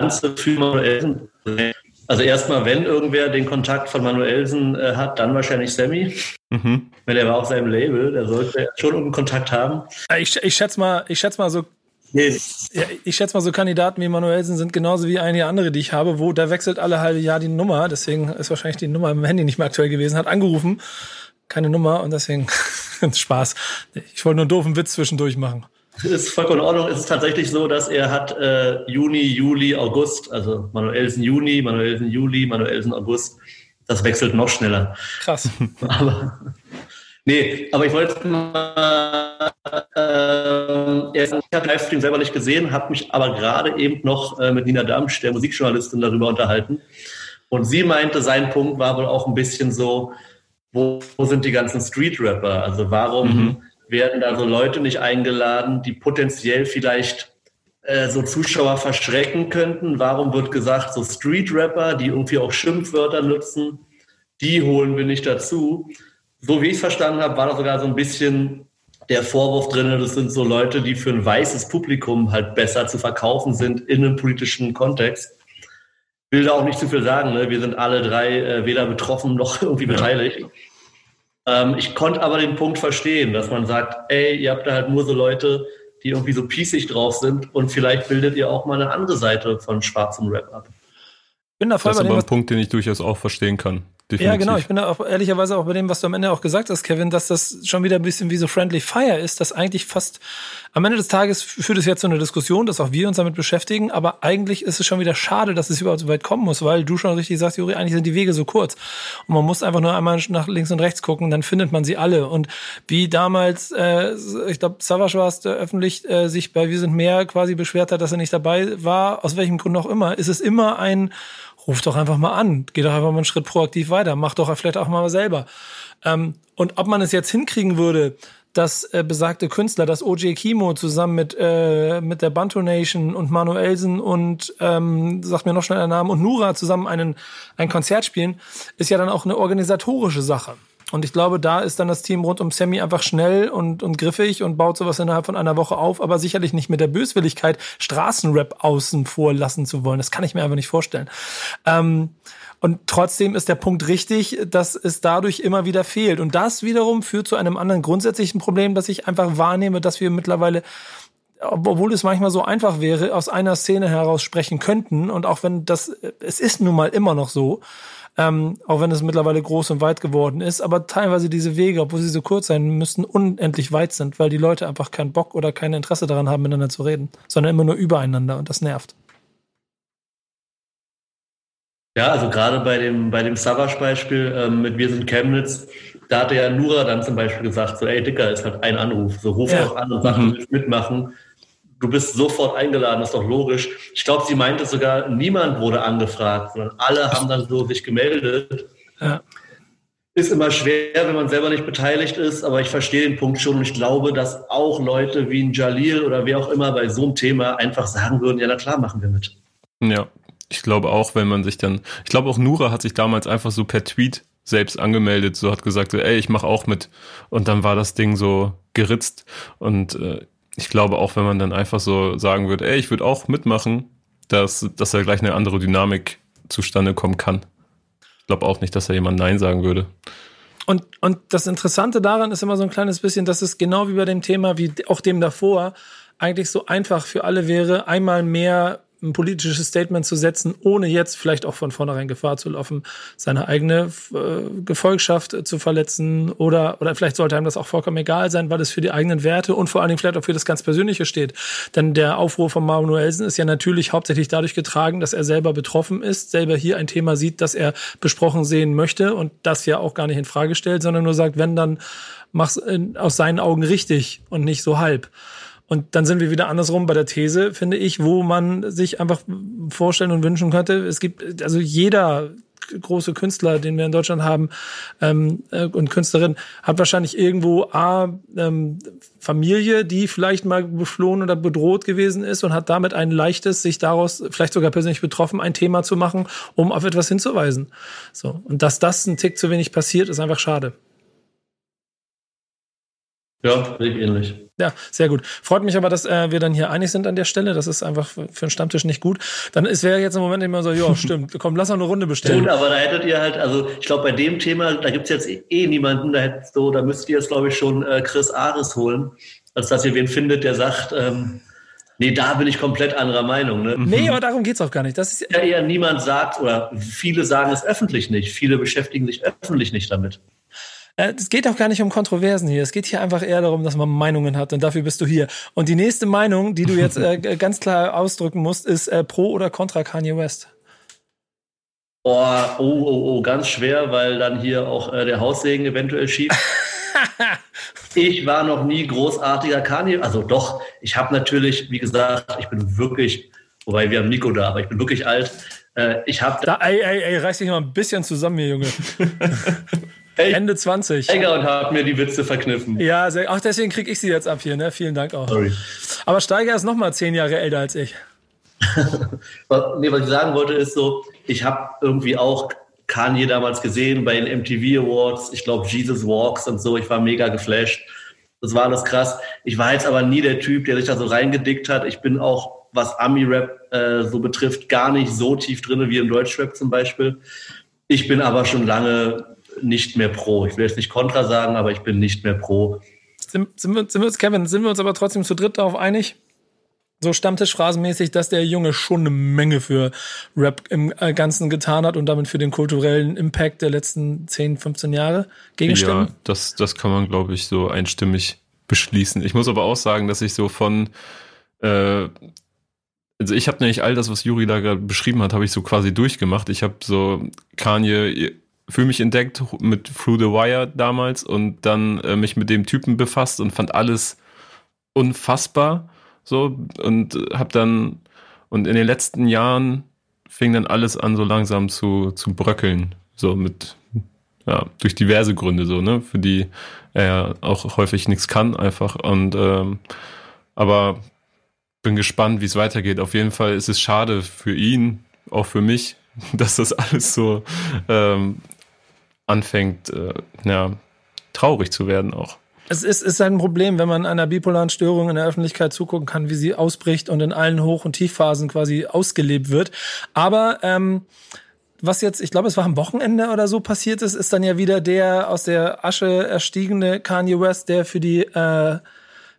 Ganze für Manuelsen. Also erstmal, wenn irgendwer den Kontakt von Manuelsen äh, hat, dann wahrscheinlich Sammy. Mhm. Weil er war auf seinem Label, der sollte schon irgendeinen Kontakt haben.
Ich, ich schätze mal, ich schätze mal so. Nee. Ja, ich schätze mal, so Kandidaten wie Manuelsen sind genauso wie einige andere, die ich habe, wo da wechselt alle halbe Jahr die Nummer. Deswegen ist wahrscheinlich die Nummer im Handy nicht mehr aktuell gewesen, hat angerufen, keine Nummer und deswegen Spaß. Ich wollte nur einen doofen Witz zwischendurch machen
ist vollkommen in Ordnung. Es ist tatsächlich so, dass er hat äh, Juni, Juli, August, also Manuelsen Juni, Manuelsen Juli, Manuelsen August. Das wechselt noch schneller.
Krass.
aber, nee, aber ich wollte mal, äh, ich habe Livestream selber nicht gesehen, habe mich aber gerade eben noch äh, mit Nina Damsch, der Musikjournalistin, darüber unterhalten. Und sie meinte, sein Punkt war wohl auch ein bisschen so, wo, wo sind die ganzen Street-Rapper? Also warum... Mhm werden da so Leute nicht eingeladen, die potenziell vielleicht äh, so Zuschauer verschrecken könnten? Warum wird gesagt, so Street-Rapper, die irgendwie auch Schimpfwörter nutzen, die holen wir nicht dazu? So wie ich es verstanden habe, war da sogar so ein bisschen der Vorwurf drin, das sind so Leute, die für ein weißes Publikum halt besser zu verkaufen sind in einem politischen Kontext. Will da auch nicht zu viel sagen, ne? wir sind alle drei äh, weder betroffen noch irgendwie ja. Ähm, ich konnte aber den Punkt verstehen, dass man sagt, ey, ihr habt da halt nur so Leute, die irgendwie so pießig drauf sind und vielleicht bildet ihr auch mal eine andere Seite von schwarzem Rap ab.
Bin da voll das ist aber ein Punkt, den ich durchaus auch verstehen kann.
Definitiv. Ja, genau. Ich bin da auch ehrlicherweise auch bei dem, was du am Ende auch gesagt hast, Kevin, dass das schon wieder ein bisschen wie so Friendly Fire ist, dass eigentlich fast am Ende des Tages führt es jetzt zu einer Diskussion, dass auch wir uns damit beschäftigen, aber eigentlich ist es schon wieder schade, dass es überhaupt so weit kommen muss, weil du schon richtig sagst, Juri, eigentlich sind die Wege so kurz. Und man muss einfach nur einmal nach links und rechts gucken, dann findet man sie alle. Und wie damals, äh, ich glaube, Savage war es, öffentlich äh, sich bei Wir sind mehr quasi beschwert hat, dass er nicht dabei war, aus welchem Grund auch immer, ist es immer ein ruf doch einfach mal an, geh doch einfach mal einen Schritt proaktiv weiter, mach doch vielleicht auch mal selber. Ähm, und ob man es jetzt hinkriegen würde, dass äh, besagte Künstler, dass OJ Kimo zusammen mit äh, mit der Bantu Nation und Manuelsen und ähm, sagt mir noch schnell der Name und Nura zusammen einen ein Konzert spielen, ist ja dann auch eine organisatorische Sache. Und ich glaube, da ist dann das Team rund um Sammy einfach schnell und, und griffig und baut sowas innerhalb von einer Woche auf, aber sicherlich nicht mit der Böswilligkeit, Straßenrap außen vor lassen zu wollen. Das kann ich mir einfach nicht vorstellen. Ähm, und trotzdem ist der Punkt richtig, dass es dadurch immer wieder fehlt. Und das wiederum führt zu einem anderen grundsätzlichen Problem, dass ich einfach wahrnehme, dass wir mittlerweile obwohl es manchmal so einfach wäre, aus einer Szene heraus sprechen könnten. Und auch wenn das, es ist nun mal immer noch so, ähm, auch wenn es mittlerweile groß und weit geworden ist. Aber teilweise diese Wege, obwohl sie so kurz sein müssen, unendlich weit sind, weil die Leute einfach keinen Bock oder kein Interesse daran haben, miteinander zu reden, sondern immer nur übereinander und das nervt.
Ja, also gerade bei dem, bei dem Savage-Beispiel ähm, mit Wir sind Chemnitz, da hat ja Nura dann zum Beispiel gesagt, so, ey Dicker, ist halt ein Anruf, so ruf ja. doch an und sag, du willst mitmachen du bist sofort eingeladen, ist doch logisch. Ich glaube, sie meinte sogar, niemand wurde angefragt, sondern alle haben dann so sich gemeldet. Ja. Ist immer schwer, wenn man selber nicht beteiligt ist, aber ich verstehe den Punkt schon und ich glaube, dass auch Leute wie ein Jalil oder wer auch immer bei so einem Thema einfach sagen würden, ja, na klar, machen wir mit.
Ja, ich glaube auch, wenn man sich dann, ich glaube auch Nura hat sich damals einfach so per Tweet selbst angemeldet, so hat gesagt, so, ey, ich mache auch mit. Und dann war das Ding so geritzt. Und äh, ich glaube auch, wenn man dann einfach so sagen würde, ey, ich würde auch mitmachen, dass, dass da gleich eine andere Dynamik zustande kommen kann. Ich glaube auch nicht, dass da jemand Nein sagen würde.
Und, und das Interessante daran ist immer so ein kleines bisschen, dass es genau wie bei dem Thema, wie auch dem davor, eigentlich so einfach für alle wäre, einmal mehr ein politisches Statement zu setzen, ohne jetzt vielleicht auch von vornherein Gefahr zu laufen, seine eigene äh, Gefolgschaft äh, zu verletzen oder, oder vielleicht sollte einem das auch vollkommen egal sein, weil es für die eigenen Werte und vor allen Dingen vielleicht auch für das ganz Persönliche steht. Denn der Aufruf von Manuelsen ist ja natürlich hauptsächlich dadurch getragen, dass er selber betroffen ist, selber hier ein Thema sieht, das er besprochen sehen möchte und das ja auch gar nicht in Frage stellt, sondern nur sagt, wenn, dann mach's aus seinen Augen richtig und nicht so halb. Und dann sind wir wieder andersrum bei der These, finde ich, wo man sich einfach vorstellen und wünschen könnte. Es gibt, also jeder große Künstler, den wir in Deutschland haben ähm, äh, und Künstlerin, hat wahrscheinlich irgendwo A, ähm, Familie, die vielleicht mal beflohen oder bedroht gewesen ist und hat damit ein leichtes, sich daraus vielleicht sogar persönlich betroffen, ein Thema zu machen, um auf etwas hinzuweisen. So. Und dass das ein Tick zu wenig passiert, ist einfach schade.
Ja, sehe ähnlich.
Ja, sehr gut. Freut mich aber, dass äh, wir dann hier einig sind an der Stelle. Das ist einfach für einen Stammtisch nicht gut. Dann ist wäre jetzt im Moment immer so, ja, stimmt, komm, lass noch eine Runde bestellen.
Gut, aber da hättet ihr halt, also ich glaube, bei dem Thema, da gibt's jetzt eh niemanden, da hättest du, da müsst ihr jetzt, glaube ich, schon äh, Chris Ares holen, als dass ihr wen findet, der sagt, ähm, Nee, da bin ich komplett anderer Meinung. Ne?
Nee, aber darum geht's auch gar nicht. Das ist
ja eher niemand sagt, oder viele sagen es öffentlich nicht. Viele beschäftigen sich öffentlich nicht damit.
Äh, es geht auch gar nicht um Kontroversen hier. Es geht hier einfach eher darum, dass man Meinungen hat und dafür bist du hier. Und die nächste Meinung, die du jetzt äh, ganz klar ausdrücken musst, ist äh, pro oder contra Kanye West.
Oh, oh, oh, oh, ganz schwer, weil dann hier auch äh, der Haussegen eventuell schiebt. ich war noch nie großartiger Kanye, also doch, ich habe natürlich, wie gesagt, ich bin wirklich, wobei wir haben Nico da, aber ich bin wirklich alt. Äh, ich habe
da, ey, ey, ey, reiß dich mal ein bisschen zusammen hier, Junge. Ey, Ende 20.
Steiger und habe mir die Witze verkniffen.
Ja, sehr, ach, deswegen kriege ich sie jetzt ab hier, ne? Vielen Dank auch. Sorry. Aber Steiger ist noch mal zehn Jahre älter als ich.
nee, was ich sagen wollte, ist so, ich habe irgendwie auch Kanye damals gesehen bei den MTV Awards, ich glaube Jesus Walks und so, ich war mega geflasht. Das war alles krass. Ich war jetzt aber nie der Typ, der sich da so reingedickt hat. Ich bin auch, was Ami-Rap äh, so betrifft, gar nicht so tief drin wie im Deutschrap zum Beispiel. Ich bin aber schon lange nicht mehr pro. Ich will jetzt nicht kontra sagen, aber ich bin nicht mehr pro.
Sind, sind, wir, sind wir uns, Kevin, sind wir uns aber trotzdem zu dritt darauf einig? So Stammtischphrasenmäßig, dass der Junge schon eine Menge für Rap im äh, Ganzen getan hat und damit für den kulturellen Impact der letzten 10, 15 Jahre gegenstimmen? Ja,
das, das kann man, glaube ich, so einstimmig beschließen. Ich muss aber auch sagen, dass ich so von äh, also ich habe nämlich all das, was Juri da gerade beschrieben hat, habe ich so quasi durchgemacht. Ich habe so Kanye für mich entdeckt mit Through the Wire damals und dann äh, mich mit dem Typen befasst und fand alles unfassbar so und habe dann und in den letzten Jahren fing dann alles an so langsam zu zu bröckeln so mit ja durch diverse Gründe so ne für die er auch häufig nichts kann einfach und ähm, aber bin gespannt wie es weitergeht. Auf jeden Fall ist es schade für ihn auch für mich dass das alles so ähm, anfängt, äh, ja, traurig zu werden auch.
Es ist, ist ein Problem, wenn man einer bipolaren Störung in der Öffentlichkeit zugucken kann, wie sie ausbricht und in allen Hoch- und Tiefphasen quasi ausgelebt wird. Aber ähm, was jetzt, ich glaube, es war am Wochenende oder so passiert ist, ist dann ja wieder der aus der Asche erstiegene Kanye West, der für die äh,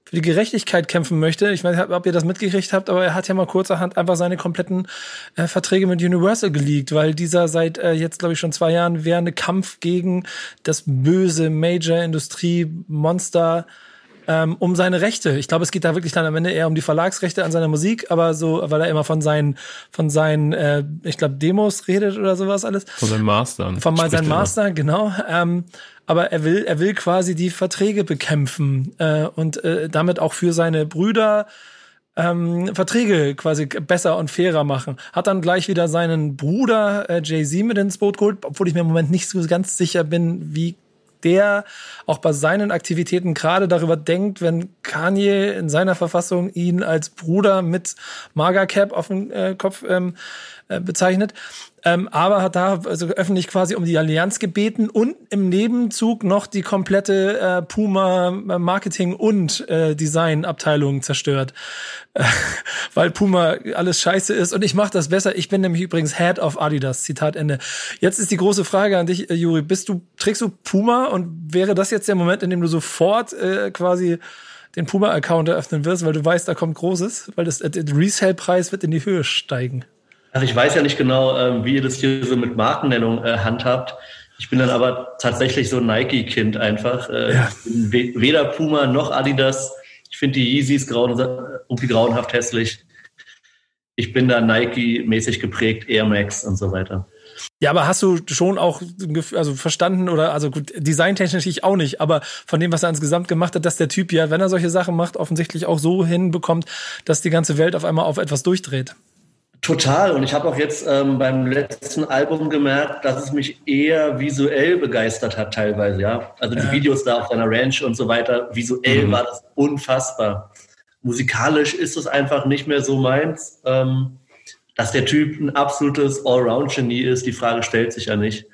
für die Gerechtigkeit kämpfen möchte. Ich weiß nicht, ob ihr das mitgekriegt habt, aber er hat ja mal kurzerhand einfach seine kompletten äh, Verträge mit Universal geleakt, weil dieser seit äh, jetzt, glaube ich, schon zwei Jahren währende Kampf gegen das böse Major-Industrie-Monster ähm, um seine Rechte. Ich glaube, es geht da wirklich dann am Ende eher um die Verlagsrechte an seiner Musik, aber so, weil er immer von seinen, von seinen, äh, ich glaube, Demos redet oder sowas alles.
Von seinen Mastern.
Von mal seinen Mastern, genau. Ähm, aber er will, er will quasi die Verträge bekämpfen äh, und äh, damit auch für seine Brüder ähm, Verträge quasi besser und fairer machen. Hat dann gleich wieder seinen Bruder äh, Jay-Z mit ins Boot geholt, obwohl ich mir im Moment nicht so ganz sicher bin, wie der auch bei seinen Aktivitäten gerade darüber denkt, wenn Kanye in seiner Verfassung ihn als Bruder mit Maga Cap auf dem äh, Kopf ähm, äh, bezeichnet ähm, aber hat da also öffentlich quasi um die Allianz gebeten und im Nebenzug noch die komplette äh, Puma äh, Marketing und äh, Design Abteilung zerstört, äh, weil Puma alles scheiße ist und ich mache das besser. Ich bin nämlich übrigens Head of Adidas. Zitat Ende. Jetzt ist die große Frage an dich, äh, Juri: Bist du trägst du Puma und wäre das jetzt der Moment, in dem du sofort äh, quasi den Puma-Account eröffnen wirst, weil du weißt, da kommt Großes, weil das, äh, der Resale-Preis wird in die Höhe steigen.
Also ich weiß ja nicht genau, ähm, wie ihr das hier so mit Markennennung äh, handhabt. Ich bin dann aber tatsächlich so ein Nike-Kind einfach. Äh, ja. weder Puma noch Adidas. Ich finde die Yeezys grauen, irgendwie grauenhaft hässlich. Ich bin da Nike-mäßig geprägt, Air Max und so weiter.
Ja, aber hast du schon auch also verstanden oder also gut, designtechnisch ich auch nicht, aber von dem, was er insgesamt gemacht hat, dass der Typ ja, wenn er solche Sachen macht, offensichtlich auch so hinbekommt, dass die ganze Welt auf einmal auf etwas durchdreht.
Total. Und ich habe auch jetzt ähm, beim letzten Album gemerkt, dass es mich eher visuell begeistert hat teilweise. Ja, also die ja. Videos da auf seiner Ranch und so weiter. Visuell mhm. war das unfassbar. Musikalisch ist es einfach nicht mehr so meins. Ähm, dass der Typ ein absolutes Allround-Genie ist, die Frage stellt sich ja nicht.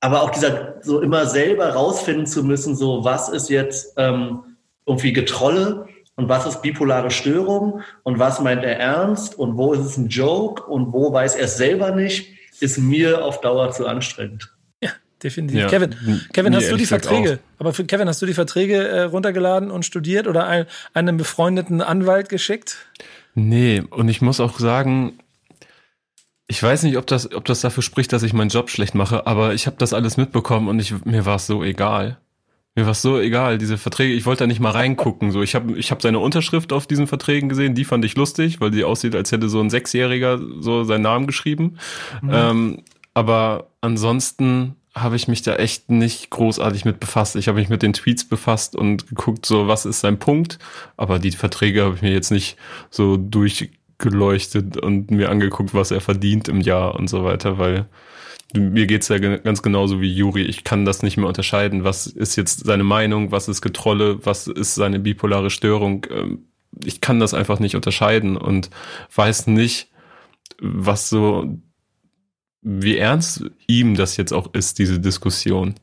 Aber auch dieser so immer selber rausfinden zu müssen, so was ist jetzt ähm, irgendwie Getrolle und was ist bipolare Störung und was meint er ernst und wo ist es ein Joke und wo weiß er es selber nicht, ist mir auf Dauer zu anstrengend.
Ja, definitiv. Ja, Kevin, Kevin, hast du die Verträge? Auch. Aber für Kevin, hast du die Verträge äh, runtergeladen und studiert oder ein, einem befreundeten Anwalt geschickt?
Nee, und ich muss auch sagen, ich weiß nicht, ob das, ob das dafür spricht, dass ich meinen Job schlecht mache, aber ich habe das alles mitbekommen und ich, mir war es so egal. Mir war es so egal, diese Verträge, ich wollte da nicht mal reingucken. So, ich habe ich hab seine Unterschrift auf diesen Verträgen gesehen, die fand ich lustig, weil die aussieht, als hätte so ein Sechsjähriger so seinen Namen geschrieben. Mhm. Ähm, aber ansonsten habe ich mich da echt nicht großartig mit befasst. Ich habe mich mit den Tweets befasst und geguckt, so was ist sein Punkt. Aber die Verträge habe ich mir jetzt nicht so durchgeleuchtet und mir angeguckt, was er verdient im Jahr und so weiter, weil mir geht's ja ganz genauso wie Juri. Ich kann das nicht mehr unterscheiden. Was ist jetzt seine Meinung? Was ist Getrolle? Was ist seine bipolare Störung? Ähm, ich kann das einfach nicht unterscheiden und weiß nicht, was so, wie ernst ihm das jetzt auch ist, diese Diskussion.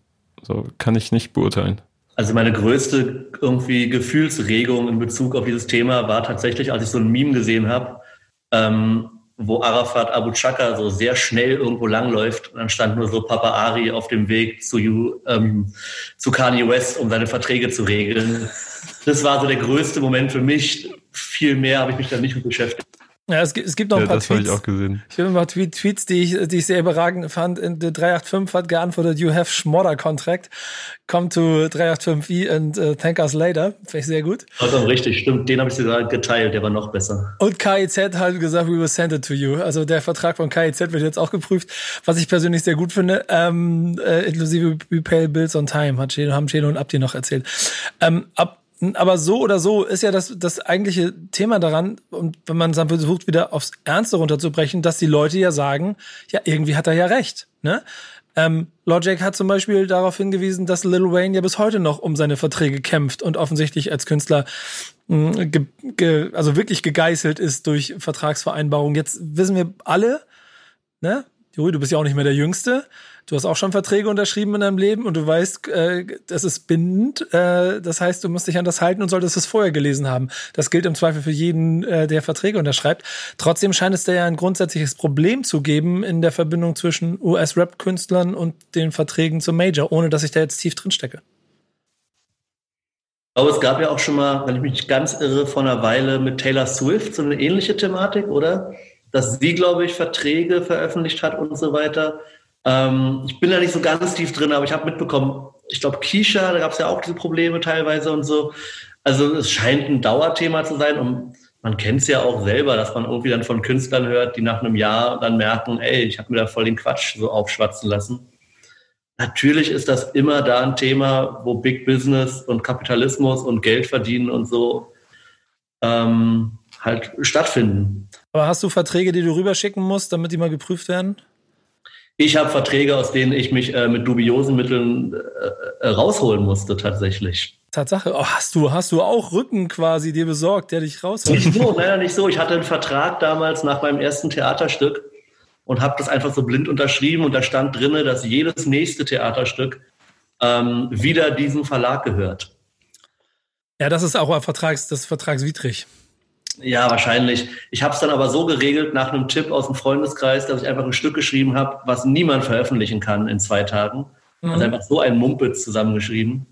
So kann ich nicht beurteilen.
Also meine größte irgendwie Gefühlsregung in Bezug auf dieses Thema war tatsächlich, als ich so ein Meme gesehen habe, ähm, wo Arafat Abu Chaka so sehr schnell irgendwo langläuft und dann stand nur so Papa Ari auf dem Weg zu, ähm, zu Kanye West, um seine Verträge zu regeln. Das war so der größte Moment für mich. Viel mehr habe ich mich da nicht mit beschäftigt.
Ja, es gibt, es gibt noch ein
Ja,
paar
das habe
Tweets.
ich auch gesehen.
Ich habe ein paar Tweet, Tweets, die ich, die ich sehr überragend fand. In der 385 hat geantwortet, you have Schmodder contract. Come to 385e and uh, thank us later. Finde ich sehr gut.
Also richtig, stimmt. Den habe ich sogar geteilt, der war noch besser.
Und KIZ hat gesagt, we will send it to you. Also der Vertrag von KIZ wird jetzt auch geprüft, was ich persönlich sehr gut finde. Ähm, äh, inklusive We Pay Bills on Time, hat Chelo, haben Chelo und Abdi noch erzählt. Ähm, ab, aber so oder so ist ja das, das eigentliche Thema daran, und wenn man dann versucht, wieder aufs Ernste runterzubrechen, dass die Leute ja sagen, ja, irgendwie hat er ja recht. Ne? Ähm, Logic hat zum Beispiel darauf hingewiesen, dass Lil Wayne ja bis heute noch um seine Verträge kämpft und offensichtlich als Künstler mh, ge, ge, also wirklich gegeißelt ist durch Vertragsvereinbarungen. Jetzt wissen wir alle, ne? Juri, du bist ja auch nicht mehr der Jüngste. Du hast auch schon Verträge unterschrieben in deinem Leben und du weißt, äh, das ist bindend. Äh, das heißt, du musst dich an das halten und solltest es vorher gelesen haben. Das gilt im Zweifel für jeden, äh, der Verträge unterschreibt. Trotzdem scheint es da ja ein grundsätzliches Problem zu geben in der Verbindung zwischen US-Rap-Künstlern und den Verträgen zum Major, ohne dass ich da jetzt tief drin stecke.
Aber es gab ja auch schon mal, wenn ich mich ganz irre, vor einer Weile mit Taylor Swift so eine ähnliche Thematik, oder? Dass sie, glaube ich, Verträge veröffentlicht hat und so weiter. Ähm, ich bin da nicht so ganz tief drin, aber ich habe mitbekommen, ich glaube, Keisha, da gab es ja auch diese Probleme teilweise und so. Also es scheint ein Dauerthema zu sein und man kennt es ja auch selber, dass man irgendwie dann von Künstlern hört, die nach einem Jahr dann merken, ey, ich habe mir da voll den Quatsch so aufschwatzen lassen. Natürlich ist das immer da ein Thema, wo Big Business und Kapitalismus und Geld verdienen und so ähm, halt stattfinden.
Aber hast du Verträge, die du rüberschicken musst, damit die mal geprüft werden?
Ich habe Verträge, aus denen ich mich äh, mit dubiosen Mitteln äh, äh, rausholen musste, tatsächlich.
Tatsache. Oh, hast du, hast du auch Rücken quasi dir besorgt, der dich rausholt?
Nicht so, leider nicht so. Ich hatte einen Vertrag damals nach meinem ersten Theaterstück und habe das einfach so blind unterschrieben und da stand drinne, dass jedes nächste Theaterstück ähm, wieder diesem Verlag gehört.
Ja, das ist auch ein Vertrags, das ist vertragswidrig.
Ja, wahrscheinlich. Ich habe es dann aber so geregelt nach einem Tipp aus dem Freundeskreis, dass ich einfach ein Stück geschrieben habe, was niemand veröffentlichen kann in zwei Tagen.
Mhm.
Also einfach so ein Mumpitz zusammengeschrieben.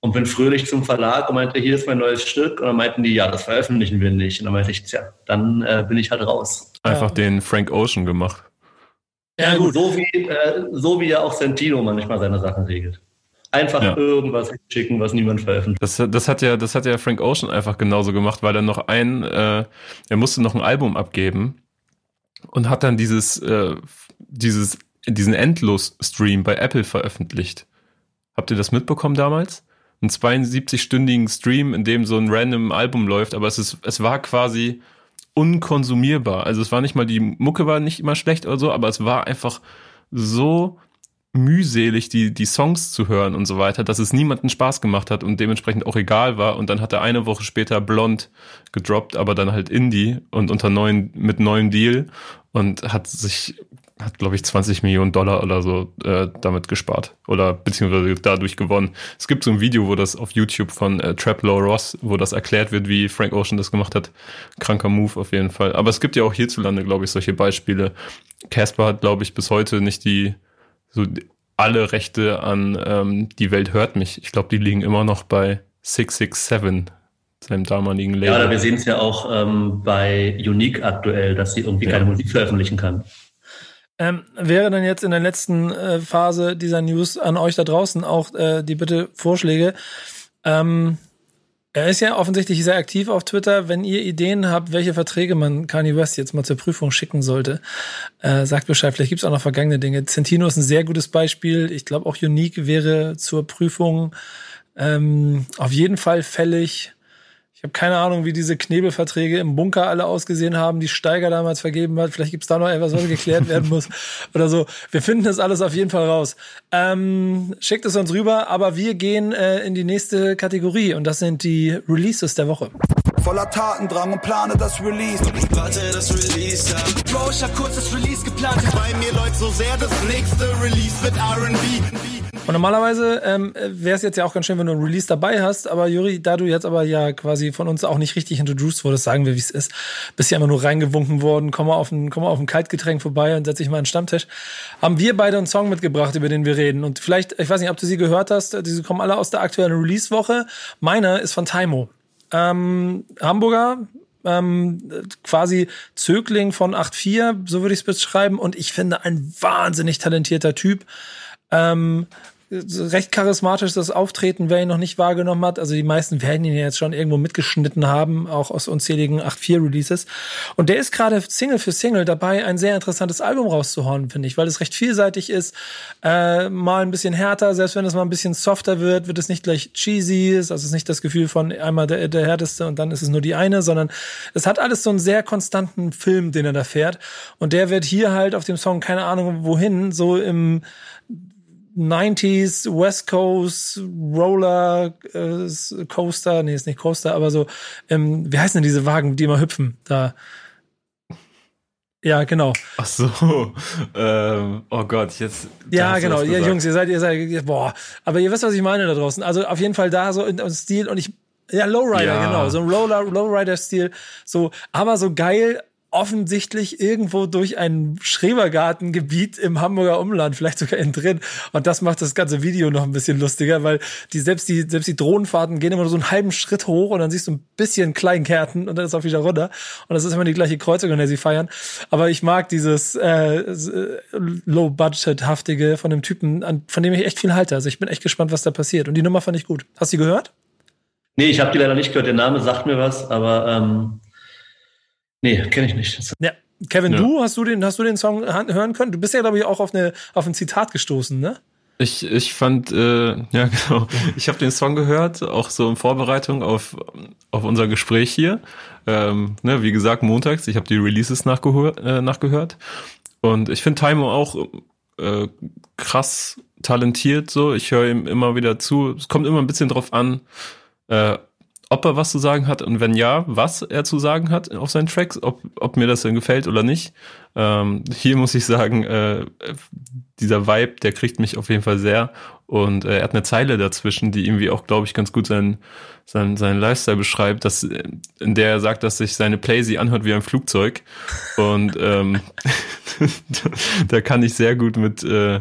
Und bin fröhlich zum Verlag und meinte, hier ist mein neues Stück. Und dann meinten die, ja, das veröffentlichen wir nicht. Und dann meinte ich, tja, dann äh, bin ich halt raus.
Einfach
Ja.
den Frank Ocean gemacht.
Ja, gut.
So wie, äh, so wie ja auch Sentino manchmal seine Sachen regelt. Einfach
Ja.
irgendwas schicken, was niemand veröffentlicht.
Das, das hat ja, das hat ja Frank Ocean einfach genauso gemacht, weil er noch ein, äh, er musste noch ein Album abgeben und hat dann dieses, äh, dieses, diesen Endlos-Stream bei Apple veröffentlicht. Habt ihr das mitbekommen damals? Einen 72-stündigen Stream, in dem so ein random Album läuft, aber es ist, es war quasi unkonsumierbar. Also es war nicht mal, die Mucke war nicht immer schlecht oder so, aber es war einfach so mühselig, die, die Songs zu hören und so weiter, dass es niemanden Spaß gemacht hat und dementsprechend auch egal war. Und dann hat er eine Woche später Blond gedroppt, aber dann halt Indie und unter neuen, mit neuem Deal und hat sich, hat glaube ich 20 Millionen Dollar oder so äh, damit gespart oder beziehungsweise dadurch gewonnen. Es gibt so ein Video, wo das auf YouTube von äh, Traplow Ross, wo das erklärt wird, wie Frank Ocean das gemacht hat. Kranker Move auf jeden Fall. Aber es gibt ja auch hierzulande, glaube ich, solche Beispiele. Casper hat, glaube ich, bis heute nicht die so alle Rechte an ähm, Die Welt hört mich. Ich glaube, die liegen immer noch bei 667, seinem damaligen Label.
Ja, oder wir sehen es ja auch ähm, bei Unique aktuell, dass sie irgendwie keine Musik veröffentlichen kann.
Ähm, wäre dann jetzt in der letzten äh, Phase dieser News an euch da draußen auch äh, die bitte Vorschläge. Ähm, er ist ja offensichtlich sehr aktiv auf Twitter. Wenn ihr Ideen habt, welche Verträge man Kanye West jetzt mal zur Prüfung schicken sollte, äh, sagt Bescheid. Vielleicht gibt's auch noch vergangene Dinge. Centino ist ein sehr gutes Beispiel. Ich glaube auch Unique wäre zur Prüfung ähm, auf jeden Fall fällig. Ich habe keine Ahnung, wie diese Knebelverträge im Bunker alle ausgesehen haben, die Steiger damals vergeben hat. Vielleicht gibt's da noch etwas, was geklärt werden muss oder so. Wir finden das alles auf jeden Fall raus. Ähm, schickt es uns rüber, aber wir gehen äh, in die nächste Kategorie und das sind die Releases der Woche.
Voller Tatendrang und plane das Release.
Warte, das Release ab.
Bro, ich hab kurz das Release geplant.
Bei mir läuft so sehr, das nächste Release mit R&B.
Und normalerweise ähm, wäre es jetzt ja auch ganz schön, wenn du ein Release dabei hast, aber Juri, da du jetzt aber ja quasi von uns auch nicht richtig introduced wurdest, sagen wir, wie es ist, bist ja immer nur reingewunken worden, komm mal auf ein, komm mal auf ein Kaltgetränk vorbei und setz dich mal an den Stammtisch, haben wir beide einen Song mitgebracht, über den wir reden. Und vielleicht, ich weiß nicht, ob du sie gehört hast, diese kommen alle aus der aktuellen Release-Woche. Meiner ist von Taimo. Ähm, Hamburger, ähm, quasi Zögling von 8.4, so würde ich es beschreiben. Und ich finde ein wahnsinnig talentierter Typ. Ähm, recht charismatisch das Auftreten, wer ihn noch nicht wahrgenommen hat. Also die meisten werden ihn jetzt schon irgendwo mitgeschnitten haben, auch aus unzähligen 8.4-Releases. Und der ist gerade Single für Single dabei, ein sehr interessantes Album rauszuhauen, finde ich, weil es recht vielseitig ist, äh, mal ein bisschen härter, selbst wenn es mal ein bisschen softer wird, wird es nicht gleich cheesy, also es ist nicht das Gefühl von einmal der, der härteste und dann ist es nur die eine, sondern es hat alles so einen sehr konstanten Film, den er da fährt. Und der wird hier halt auf dem Song, keine Ahnung wohin, so im 90s West Coast Roller äh, Coaster, nee, ist nicht Coaster, aber so, ähm, wie heißen denn diese Wagen, die immer hüpfen? Da. Ja, genau.
Ach so. Ähm, oh Gott, jetzt.
Ja, genau. Ja, Jungs, ihr seid, ihr seid, boah. Aber ihr wisst, was ich meine da draußen. Also auf jeden Fall da so in Stil und ich, ja, Lowrider,
Ja.
genau. So ein Roller, Lowrider-Stil. So, aber so geil offensichtlich irgendwo durch ein Schrebergartengebiet im Hamburger Umland, vielleicht sogar innen drin. Und das macht das ganze Video noch ein bisschen lustiger, weil die selbst die selbst die Drohnenfahrten gehen immer nur so einen halben Schritt hoch und dann siehst du ein bisschen Kleinkärten und dann ist auch wieder runter. Und das ist immer die gleiche Kreuzung, an der sie feiern. Aber ich mag dieses äh, Low-Budget-haftige von dem Typen, an, von dem ich echt viel halte. Also ich bin echt gespannt, was da passiert. Und die Nummer fand ich gut. Hast du die gehört?
Nee, ich habe die leider nicht gehört. Der Name sagt mir was, aber ähm, nee, kenne ich nicht.
Ja. Kevin,
Ja.
du hast du den hast du den Song hören können? Du bist ja glaube ich auch auf eine auf ein Zitat gestoßen, ne?
Ich, ich fand, äh, ja genau, ich habe den Song gehört, auch so in Vorbereitung auf, auf unser Gespräch hier. Ähm, ne, wie gesagt, montags, ich habe die Releases nachgehört, äh, nachgehört. Und ich finde Taimo auch äh, krass talentiert so. Ich höre ihm immer wieder zu. Es kommt immer ein bisschen drauf an, äh, ob er was zu sagen hat und wenn ja, was er zu sagen hat auf seinen Tracks, ob, ob mir das denn gefällt oder nicht. Ähm, hier muss ich sagen, äh, dieser Vibe, der kriegt mich auf jeden Fall sehr und äh, er hat eine Zeile dazwischen, die irgendwie auch, glaube ich, ganz gut seinen, seinen, seinen Lifestyle beschreibt, dass, äh, in der er sagt, dass sich seine Play sie anhört wie ein Flugzeug und ähm, da kann ich sehr gut mit äh,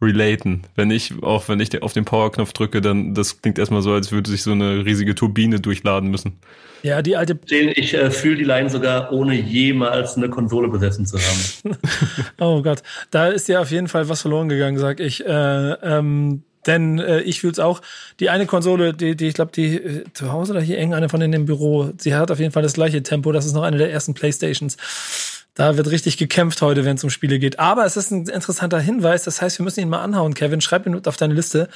relaten. Wenn ich, auch wenn ich auf den Powerknopf drücke, dann das klingt erstmal so, als würde sich so eine riesige Turbine durchladen müssen.
Ja, die alte
Ich äh, fühle die Line sogar, ohne jemals eine Konsole besessen zu haben.
Oh Gott, da ist ja auf jeden Fall was verloren gegangen, sag ich. Äh, ähm, denn äh, ich fühl's auch. Die eine Konsole, die, die ich glaube, die äh, zu Hause oder hier eng eine von denen im Büro, sie hat auf jeden Fall das gleiche Tempo. Das ist noch eine der ersten Playstations. Da wird richtig gekämpft heute, wenn es um Spiele geht. Aber es ist ein interessanter Hinweis. Das heißt, wir müssen ihn mal anhauen, Kevin. Schreib ihn auf deine Liste.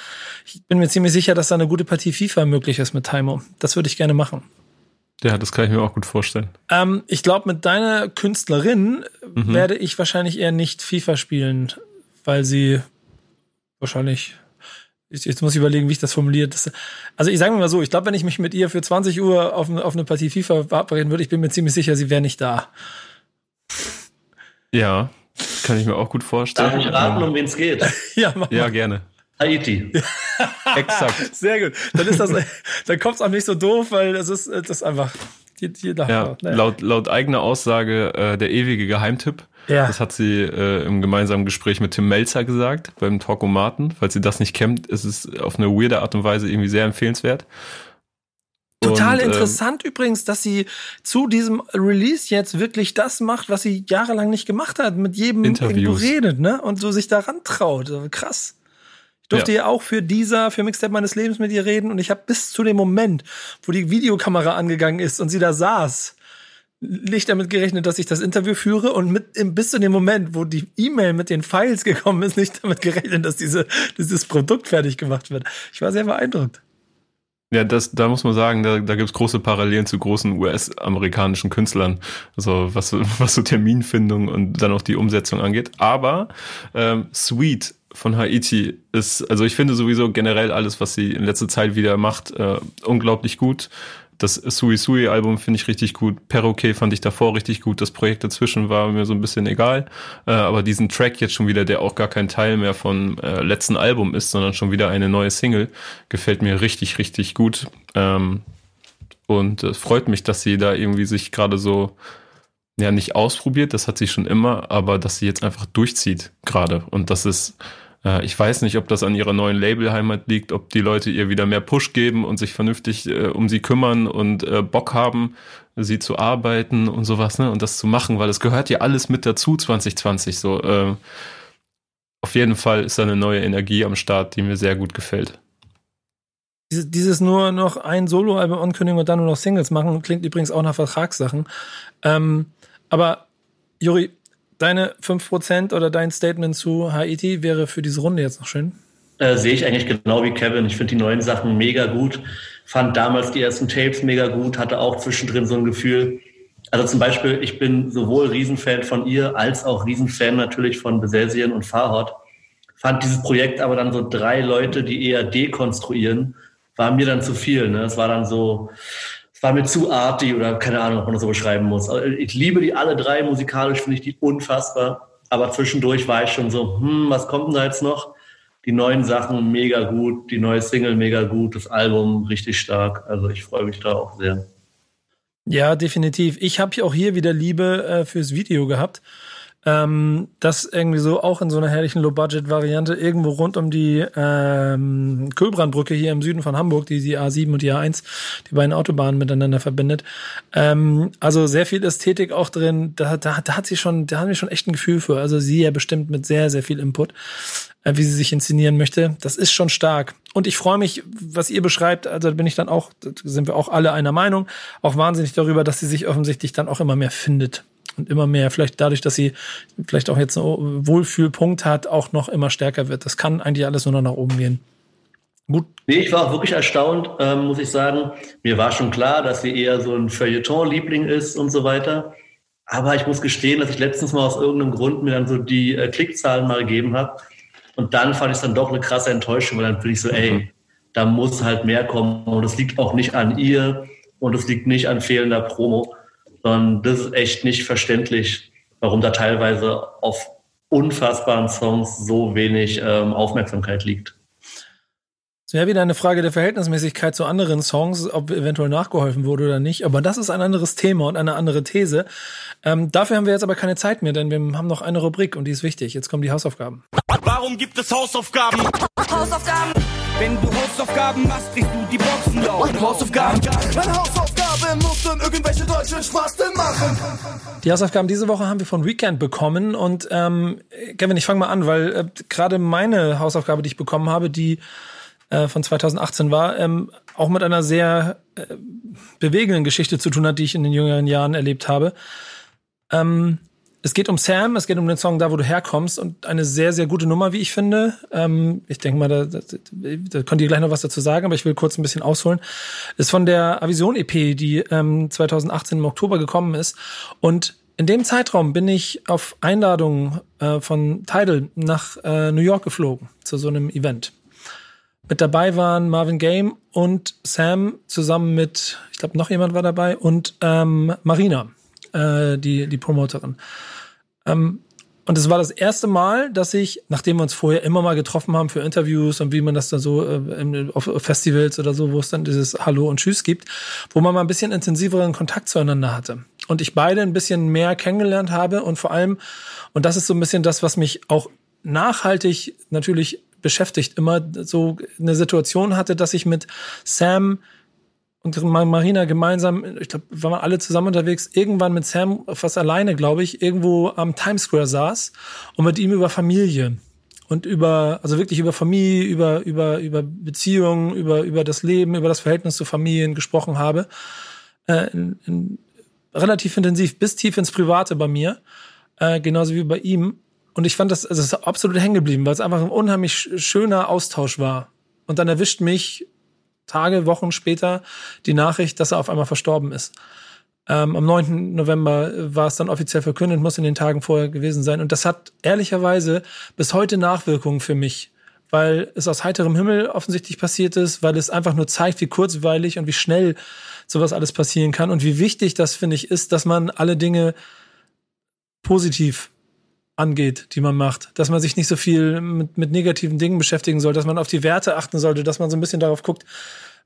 Ich bin mir ziemlich sicher, dass da eine gute Partie FIFA möglich ist mit Taimo. Das würde ich gerne machen.
Ja, das kann ich mir auch gut vorstellen.
Ähm, ich glaube, mit deiner Künstlerin
Mhm.
werde ich wahrscheinlich eher nicht FIFA spielen, weil sie wahrscheinlich. ich- Jetzt muss ich überlegen, wie ich das formuliert. Das, also ich sage mal so, ich glaube, wenn ich mich mit ihr für 20 Uhr auf, auf eine Partie FIFA verabreden würde, ich bin mir ziemlich sicher, sie wäre nicht da.
Ja, kann ich mir auch gut vorstellen.
Darf ich raten, um wen es geht?
Ja, mach
Ja,
mal.
gerne.
Haiti.
Exakt.
Sehr gut. Dann ist das, dann kommt es auch nicht so doof, weil das ist, das ist einfach. Die, die,
Ja,
naja.
laut, laut eigener Aussage äh, der ewige Geheimtipp.
Ja.
Das hat sie äh, im gemeinsamen Gespräch mit Tim Melzer gesagt, beim Talkomaten. Falls ihr das nicht kennt, ist es auf eine weirde Art und Weise irgendwie sehr empfehlenswert.
Total
Und, ähm,
interessant übrigens, dass sie zu diesem Release jetzt wirklich das macht, was sie jahrelang nicht gemacht hat, mit jedem
Interviews.
irgendwo redet, ne? Und so sich daran traut. Also Krass. Ich durfte
Ja.
ja. auch für dieser, für Mixtape meines Lebens mit ihr reden und ich habe bis zu dem Moment, wo die Videokamera angegangen ist und sie da saß, nicht damit gerechnet, dass ich das Interview führe und mit, bis zu dem Moment, wo die E-Mail mit den Files gekommen ist, nicht damit gerechnet, dass diese, dieses Produkt fertig gemacht wird. Ich war sehr beeindruckt.
Ja, das, da muss man sagen, da, da gibt es große Parallelen zu großen US-amerikanischen Künstlern, also was, was so Terminfindung und dann auch die Umsetzung angeht. Aber ähm, Sweet von Haiti ist, also ich finde sowieso generell alles, was sie in letzter Zeit wieder macht, äh, unglaublich gut. Das Sui Sui Album finde ich richtig gut. Perroquet fand ich davor richtig gut. Das Projekt dazwischen war mir so ein bisschen egal. Äh, aber diesen Track jetzt schon wieder, der auch gar kein Teil mehr von äh, letzten Album ist, sondern schon wieder eine neue Single, gefällt mir richtig, richtig gut. Ähm, und es freut mich, dass sie da irgendwie sich gerade so ja nicht ausprobiert, das hat sie schon immer, aber dass sie jetzt einfach durchzieht gerade. Und das ist äh, ich weiß nicht, ob das an ihrer neuen Labelheimat liegt, ob die Leute ihr wieder mehr Push geben und sich vernünftig äh, um sie kümmern und äh, Bock haben, sie zu arbeiten und sowas, ne? Und das zu machen, weil es gehört ja alles mit dazu 2020. So, äh, auf jeden Fall ist da eine neue Energie am Start, die mir sehr gut gefällt.
Dieses nur noch ein Soloalbum ankündigen und dann nur noch Singles machen, klingt übrigens auch nach Vertragssachen. Ähm, aber Juri, deine 5% oder dein Statement zu Haiti wäre für diese Runde jetzt noch schön?
Äh, sehe ich eigentlich genau wie Kevin. Ich finde die neuen Sachen mega gut. Fand damals die ersten Tapes mega gut, hatte auch zwischendrin so ein Gefühl. Also zum Beispiel, ich bin sowohl Riesenfan von ihr als auch Riesenfan natürlich von Beselsien und Farhad. Fand dieses Projekt aber dann so drei Leute, die eher dekonstruieren, war mir dann zu viel. Ne? Es war dann so, war mir zu arty oder keine Ahnung, ob man das so beschreiben muss. Also ich liebe die alle drei, musikalisch finde ich die unfassbar. Aber zwischendurch war ich schon so, hm, was kommt denn da jetzt noch? Die neuen Sachen mega gut, die neue Single mega gut, das Album richtig stark. Also ich freue mich da auch sehr.
Ja, definitiv. Ich habe auch hier wieder Liebe äh, fürs Video gehabt ähm, das irgendwie so auch in so einer herrlichen Low-Budget-Variante irgendwo rund um die ähm, Kühlbrandbrücke hier im Süden von Hamburg, die die A7 und die A1, die beiden Autobahnen miteinander verbindet. Ähm, also sehr viel Ästhetik auch drin. Da, da, da hat sie schon, da haben wir schon echt ein Gefühl für. Also sie ja bestimmt mit sehr, sehr viel Input, äh, wie sie sich inszenieren möchte. Das ist schon stark. Und ich freue mich, was ihr beschreibt, also bin ich dann auch, sind wir auch alle einer Meinung, auch wahnsinnig darüber, dass sie sich offensichtlich dann auch immer mehr findet und immer mehr, vielleicht dadurch, dass sie vielleicht auch jetzt einen Wohlfühlpunkt hat, auch noch immer stärker wird. Das kann eigentlich alles nur noch nach oben gehen.
Gut. Nee, ich war auch wirklich erstaunt, ähm, muss ich sagen. Mir war schon klar, dass sie eher so ein Feuilleton-Liebling ist und so weiter. Aber ich muss gestehen, dass ich letztens mal aus irgendeinem Grund mir dann so die äh, Klickzahlen mal gegeben habe. Und dann fand ich es dann doch eine krasse Enttäuschung, weil dann bin ich so, ey, mhm. da muss halt mehr kommen. Und es liegt auch nicht an ihr und es liegt nicht an fehlender Promo sondern das ist echt nicht verständlich, warum da teilweise auf unfassbaren Songs so wenig ähm, Aufmerksamkeit liegt.
Es wäre wieder eine Frage der Verhältnismäßigkeit zu anderen Songs, ob eventuell nachgeholfen wurde oder nicht. Aber das ist ein anderes Thema und eine andere These. Ähm, dafür haben wir jetzt aber keine Zeit mehr, denn wir haben noch eine Rubrik und die ist wichtig. Jetzt kommen die Hausaufgaben.
Warum gibt es Hausaufgaben?
Hausaufgaben. Wenn du Hausaufgaben machst, kriegst du die Boxen laut. Hausaufgaben.
Meine Hausaufgabe muss dann irgendwelche deutschen Spasten machen.
Die Hausaufgaben diese Woche haben wir von Weekend bekommen und ähm, Kevin, ich fange mal an, weil äh, gerade meine Hausaufgabe, die ich bekommen habe, die äh, von 2018 war, ähm, auch mit einer sehr äh, bewegenden Geschichte zu tun hat, die ich in den jüngeren Jahren erlebt habe. Ähm, es geht um Sam, es geht um den Song Da, wo du herkommst und eine sehr, sehr gute Nummer, wie ich finde. Ähm, ich denke mal, da, da, da könnt ihr gleich noch was dazu sagen, aber ich will kurz ein bisschen ausholen. Ist von der Avision EP, die ähm, 2018 im Oktober gekommen ist. Und in dem Zeitraum bin ich auf Einladung äh, von Tidal nach äh, New York geflogen zu so einem Event. Mit dabei waren Marvin Game und Sam zusammen mit, ich glaube, noch jemand war dabei und ähm, Marina, äh, die, die Promoterin. Ähm, und es war das erste Mal, dass ich, nachdem wir uns vorher immer mal getroffen haben für Interviews und wie man das da so äh, auf Festivals oder so, wo es dann dieses Hallo und Tschüss gibt, wo man mal ein bisschen intensiveren Kontakt zueinander hatte. Und ich beide ein bisschen mehr kennengelernt habe und vor allem, und das ist so ein bisschen das, was mich auch nachhaltig natürlich beschäftigt, immer so eine Situation hatte, dass ich mit Sam und Marina gemeinsam, ich glaube, wir waren alle zusammen unterwegs, irgendwann mit Sam fast alleine, glaube ich, irgendwo am Times Square saß und mit ihm über Familie und über, also wirklich über Familie, über, über, über Beziehungen, über, über das Leben, über das Verhältnis zu Familien gesprochen habe. Äh, in, in, relativ intensiv, bis tief ins Private bei mir, äh, genauso wie bei ihm. Und ich fand das, also es ist absolut hängen geblieben, weil es einfach ein unheimlich schöner Austausch war. Und dann erwischt mich Tage, Wochen später die Nachricht, dass er auf einmal verstorben ist. Ähm, am 9. November war es dann offiziell verkündet, muss in den Tagen vorher gewesen sein. Und das hat ehrlicherweise bis heute Nachwirkungen für mich, weil es aus heiterem Himmel offensichtlich passiert ist, weil es einfach nur zeigt, wie kurzweilig und wie schnell sowas alles passieren kann und wie wichtig das, finde ich, ist, dass man alle Dinge positiv angeht, die man macht. Dass man sich nicht so viel mit, mit negativen Dingen beschäftigen soll, dass man auf die Werte achten sollte, dass man so ein bisschen darauf guckt,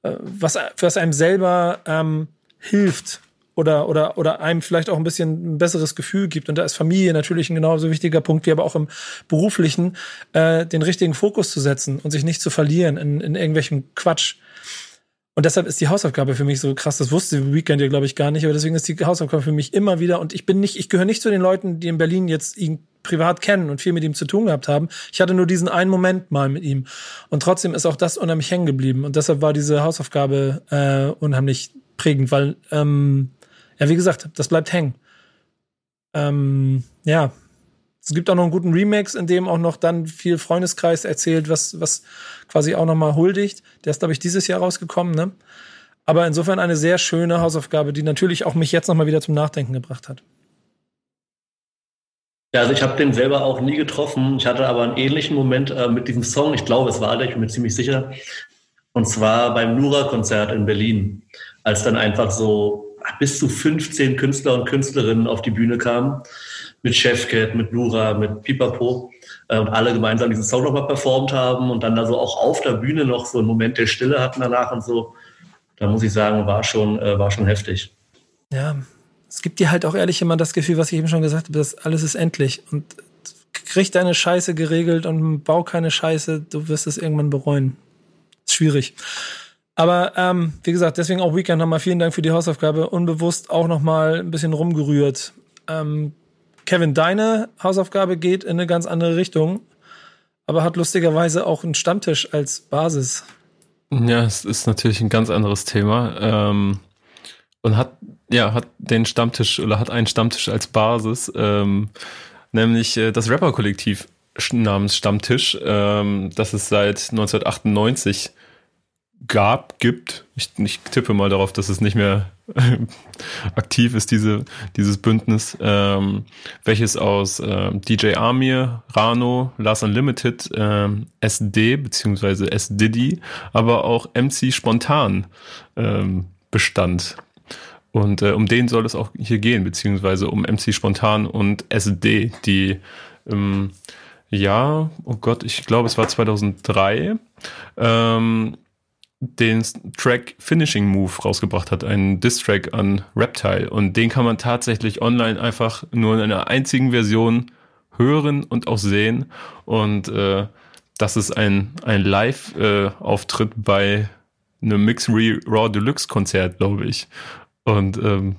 äh, was, was einem selber ähm, hilft oder, oder, oder einem vielleicht auch ein bisschen ein besseres Gefühl gibt. Und da ist Familie natürlich ein genauso wichtiger Punkt, wie aber auch im beruflichen, äh, den richtigen Fokus zu setzen und sich nicht zu verlieren in, in irgendwelchem Quatsch. Und deshalb ist die Hausaufgabe für mich so krass. Das wusste Weekend ja, glaube ich, gar nicht. Aber deswegen ist die Hausaufgabe für mich immer wieder. Und ich bin nicht, ich gehöre nicht zu den Leuten, die in Berlin jetzt privat kennen und viel mit ihm zu tun gehabt haben. Ich hatte nur diesen einen Moment mal mit ihm. Und trotzdem ist auch das unheimlich hängen geblieben. Und deshalb war diese Hausaufgabe äh, unheimlich prägend, weil, ähm, ja, wie gesagt, das bleibt hängen. Ähm, ja, es gibt auch noch einen guten Remix, in dem auch noch dann viel Freundeskreis erzählt, was, was quasi auch nochmal huldigt. Der ist, glaube ich, dieses Jahr rausgekommen, ne? Aber insofern eine sehr schöne Hausaufgabe, die natürlich auch mich jetzt nochmal wieder zum Nachdenken gebracht hat.
Ja, also ich habe den selber auch nie getroffen. Ich hatte aber einen ähnlichen Moment äh, mit diesem Song. Ich glaube, es war der, ich bin mir ziemlich sicher. Und zwar beim Nura-Konzert in Berlin, als dann einfach so bis zu 15 Künstler und Künstlerinnen auf die Bühne kamen mit Chefcat, mit Nura, mit Pipapo äh, und alle gemeinsam diesen Song nochmal performt haben und dann da so auch auf der Bühne noch so einen Moment der Stille hatten danach und so. Da muss ich sagen, war schon, äh, war schon heftig.
Ja, es gibt dir halt auch ehrlich immer das Gefühl, was ich eben schon gesagt habe, dass alles ist endlich und krieg deine Scheiße geregelt und bau keine Scheiße, du wirst es irgendwann bereuen. Ist schwierig. Aber ähm, wie gesagt, deswegen auch Weekend nochmal vielen Dank für die Hausaufgabe. Unbewusst auch nochmal ein bisschen rumgerührt. Ähm, Kevin, deine Hausaufgabe geht in eine ganz andere Richtung, aber hat lustigerweise auch einen Stammtisch als Basis.
Ja, es ist natürlich ein ganz anderes Thema. Ähm, und hat, ja, hat den Stammtisch oder hat einen Stammtisch als Basis, ähm, nämlich äh, das Rapper-Kollektiv namens Stammtisch, ähm, das es seit 1998 gab, gibt. Ich, ich tippe mal darauf, dass es nicht mehr aktiv ist, diese, dieses Bündnis, ähm, welches aus äh, DJ Amir, Rano, Lars Unlimited, ähm, SD bzw. S-Diddy, aber auch MC Spontan ähm, bestand. Und äh, um den soll es auch hier gehen, beziehungsweise um MC Spontan und SD, die ähm, ja, oh Gott, ich glaube, es war 2003, ähm, den Track Finishing Move rausgebracht hat, einen Diss-Track an Reptile. Und den kann man tatsächlich online einfach nur in einer einzigen Version hören und auch sehen. Und äh, das ist ein, ein Live-Auftritt äh, bei einem Mix Raw Deluxe Konzert, glaube ich. Und ähm,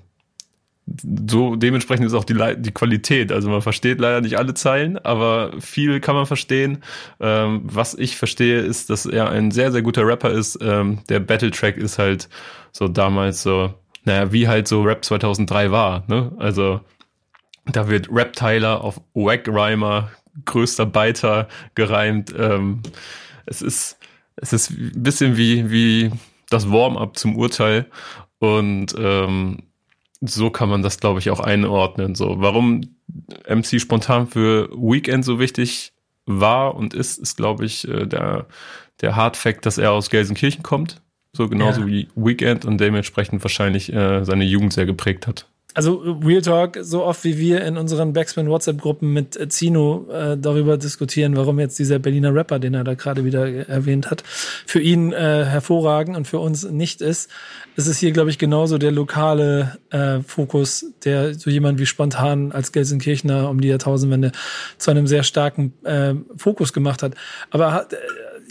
so dementsprechend ist auch die, die Qualität. Also man versteht leider nicht alle Zeilen, aber viel kann man verstehen. Ähm, was ich verstehe, ist, dass er ein sehr, sehr guter Rapper ist. Ähm, der Battle-Track ist halt so damals so, naja, wie halt so Rap 2003 war. Ne? Also da wird Rap Tyler auf Wack Rhymer, größter Biter gereimt. Ähm, es ist, es ist ein bisschen wie, wie das Warm-up zum Urteil. Und ähm, so kann man das, glaube ich, auch einordnen. So, warum MC spontan für Weekend so wichtig war und ist, ist, glaube ich, äh, der, der Hard Fact, dass er aus Gelsenkirchen kommt. So genauso ja. wie Weekend und dementsprechend wahrscheinlich äh, seine Jugend sehr geprägt hat
also Real Talk, so oft wie wir in unseren Backspin WhatsApp-Gruppen mit Zino äh, darüber diskutieren, warum jetzt dieser Berliner Rapper, den er da gerade wieder erwähnt hat, für ihn äh, hervorragend und für uns nicht ist, ist es hier, glaube ich, genauso der lokale äh, Fokus, der so jemand wie spontan als Gelsenkirchner um die Jahrtausendwende zu einem sehr starken äh, Fokus gemacht hat. Aber äh,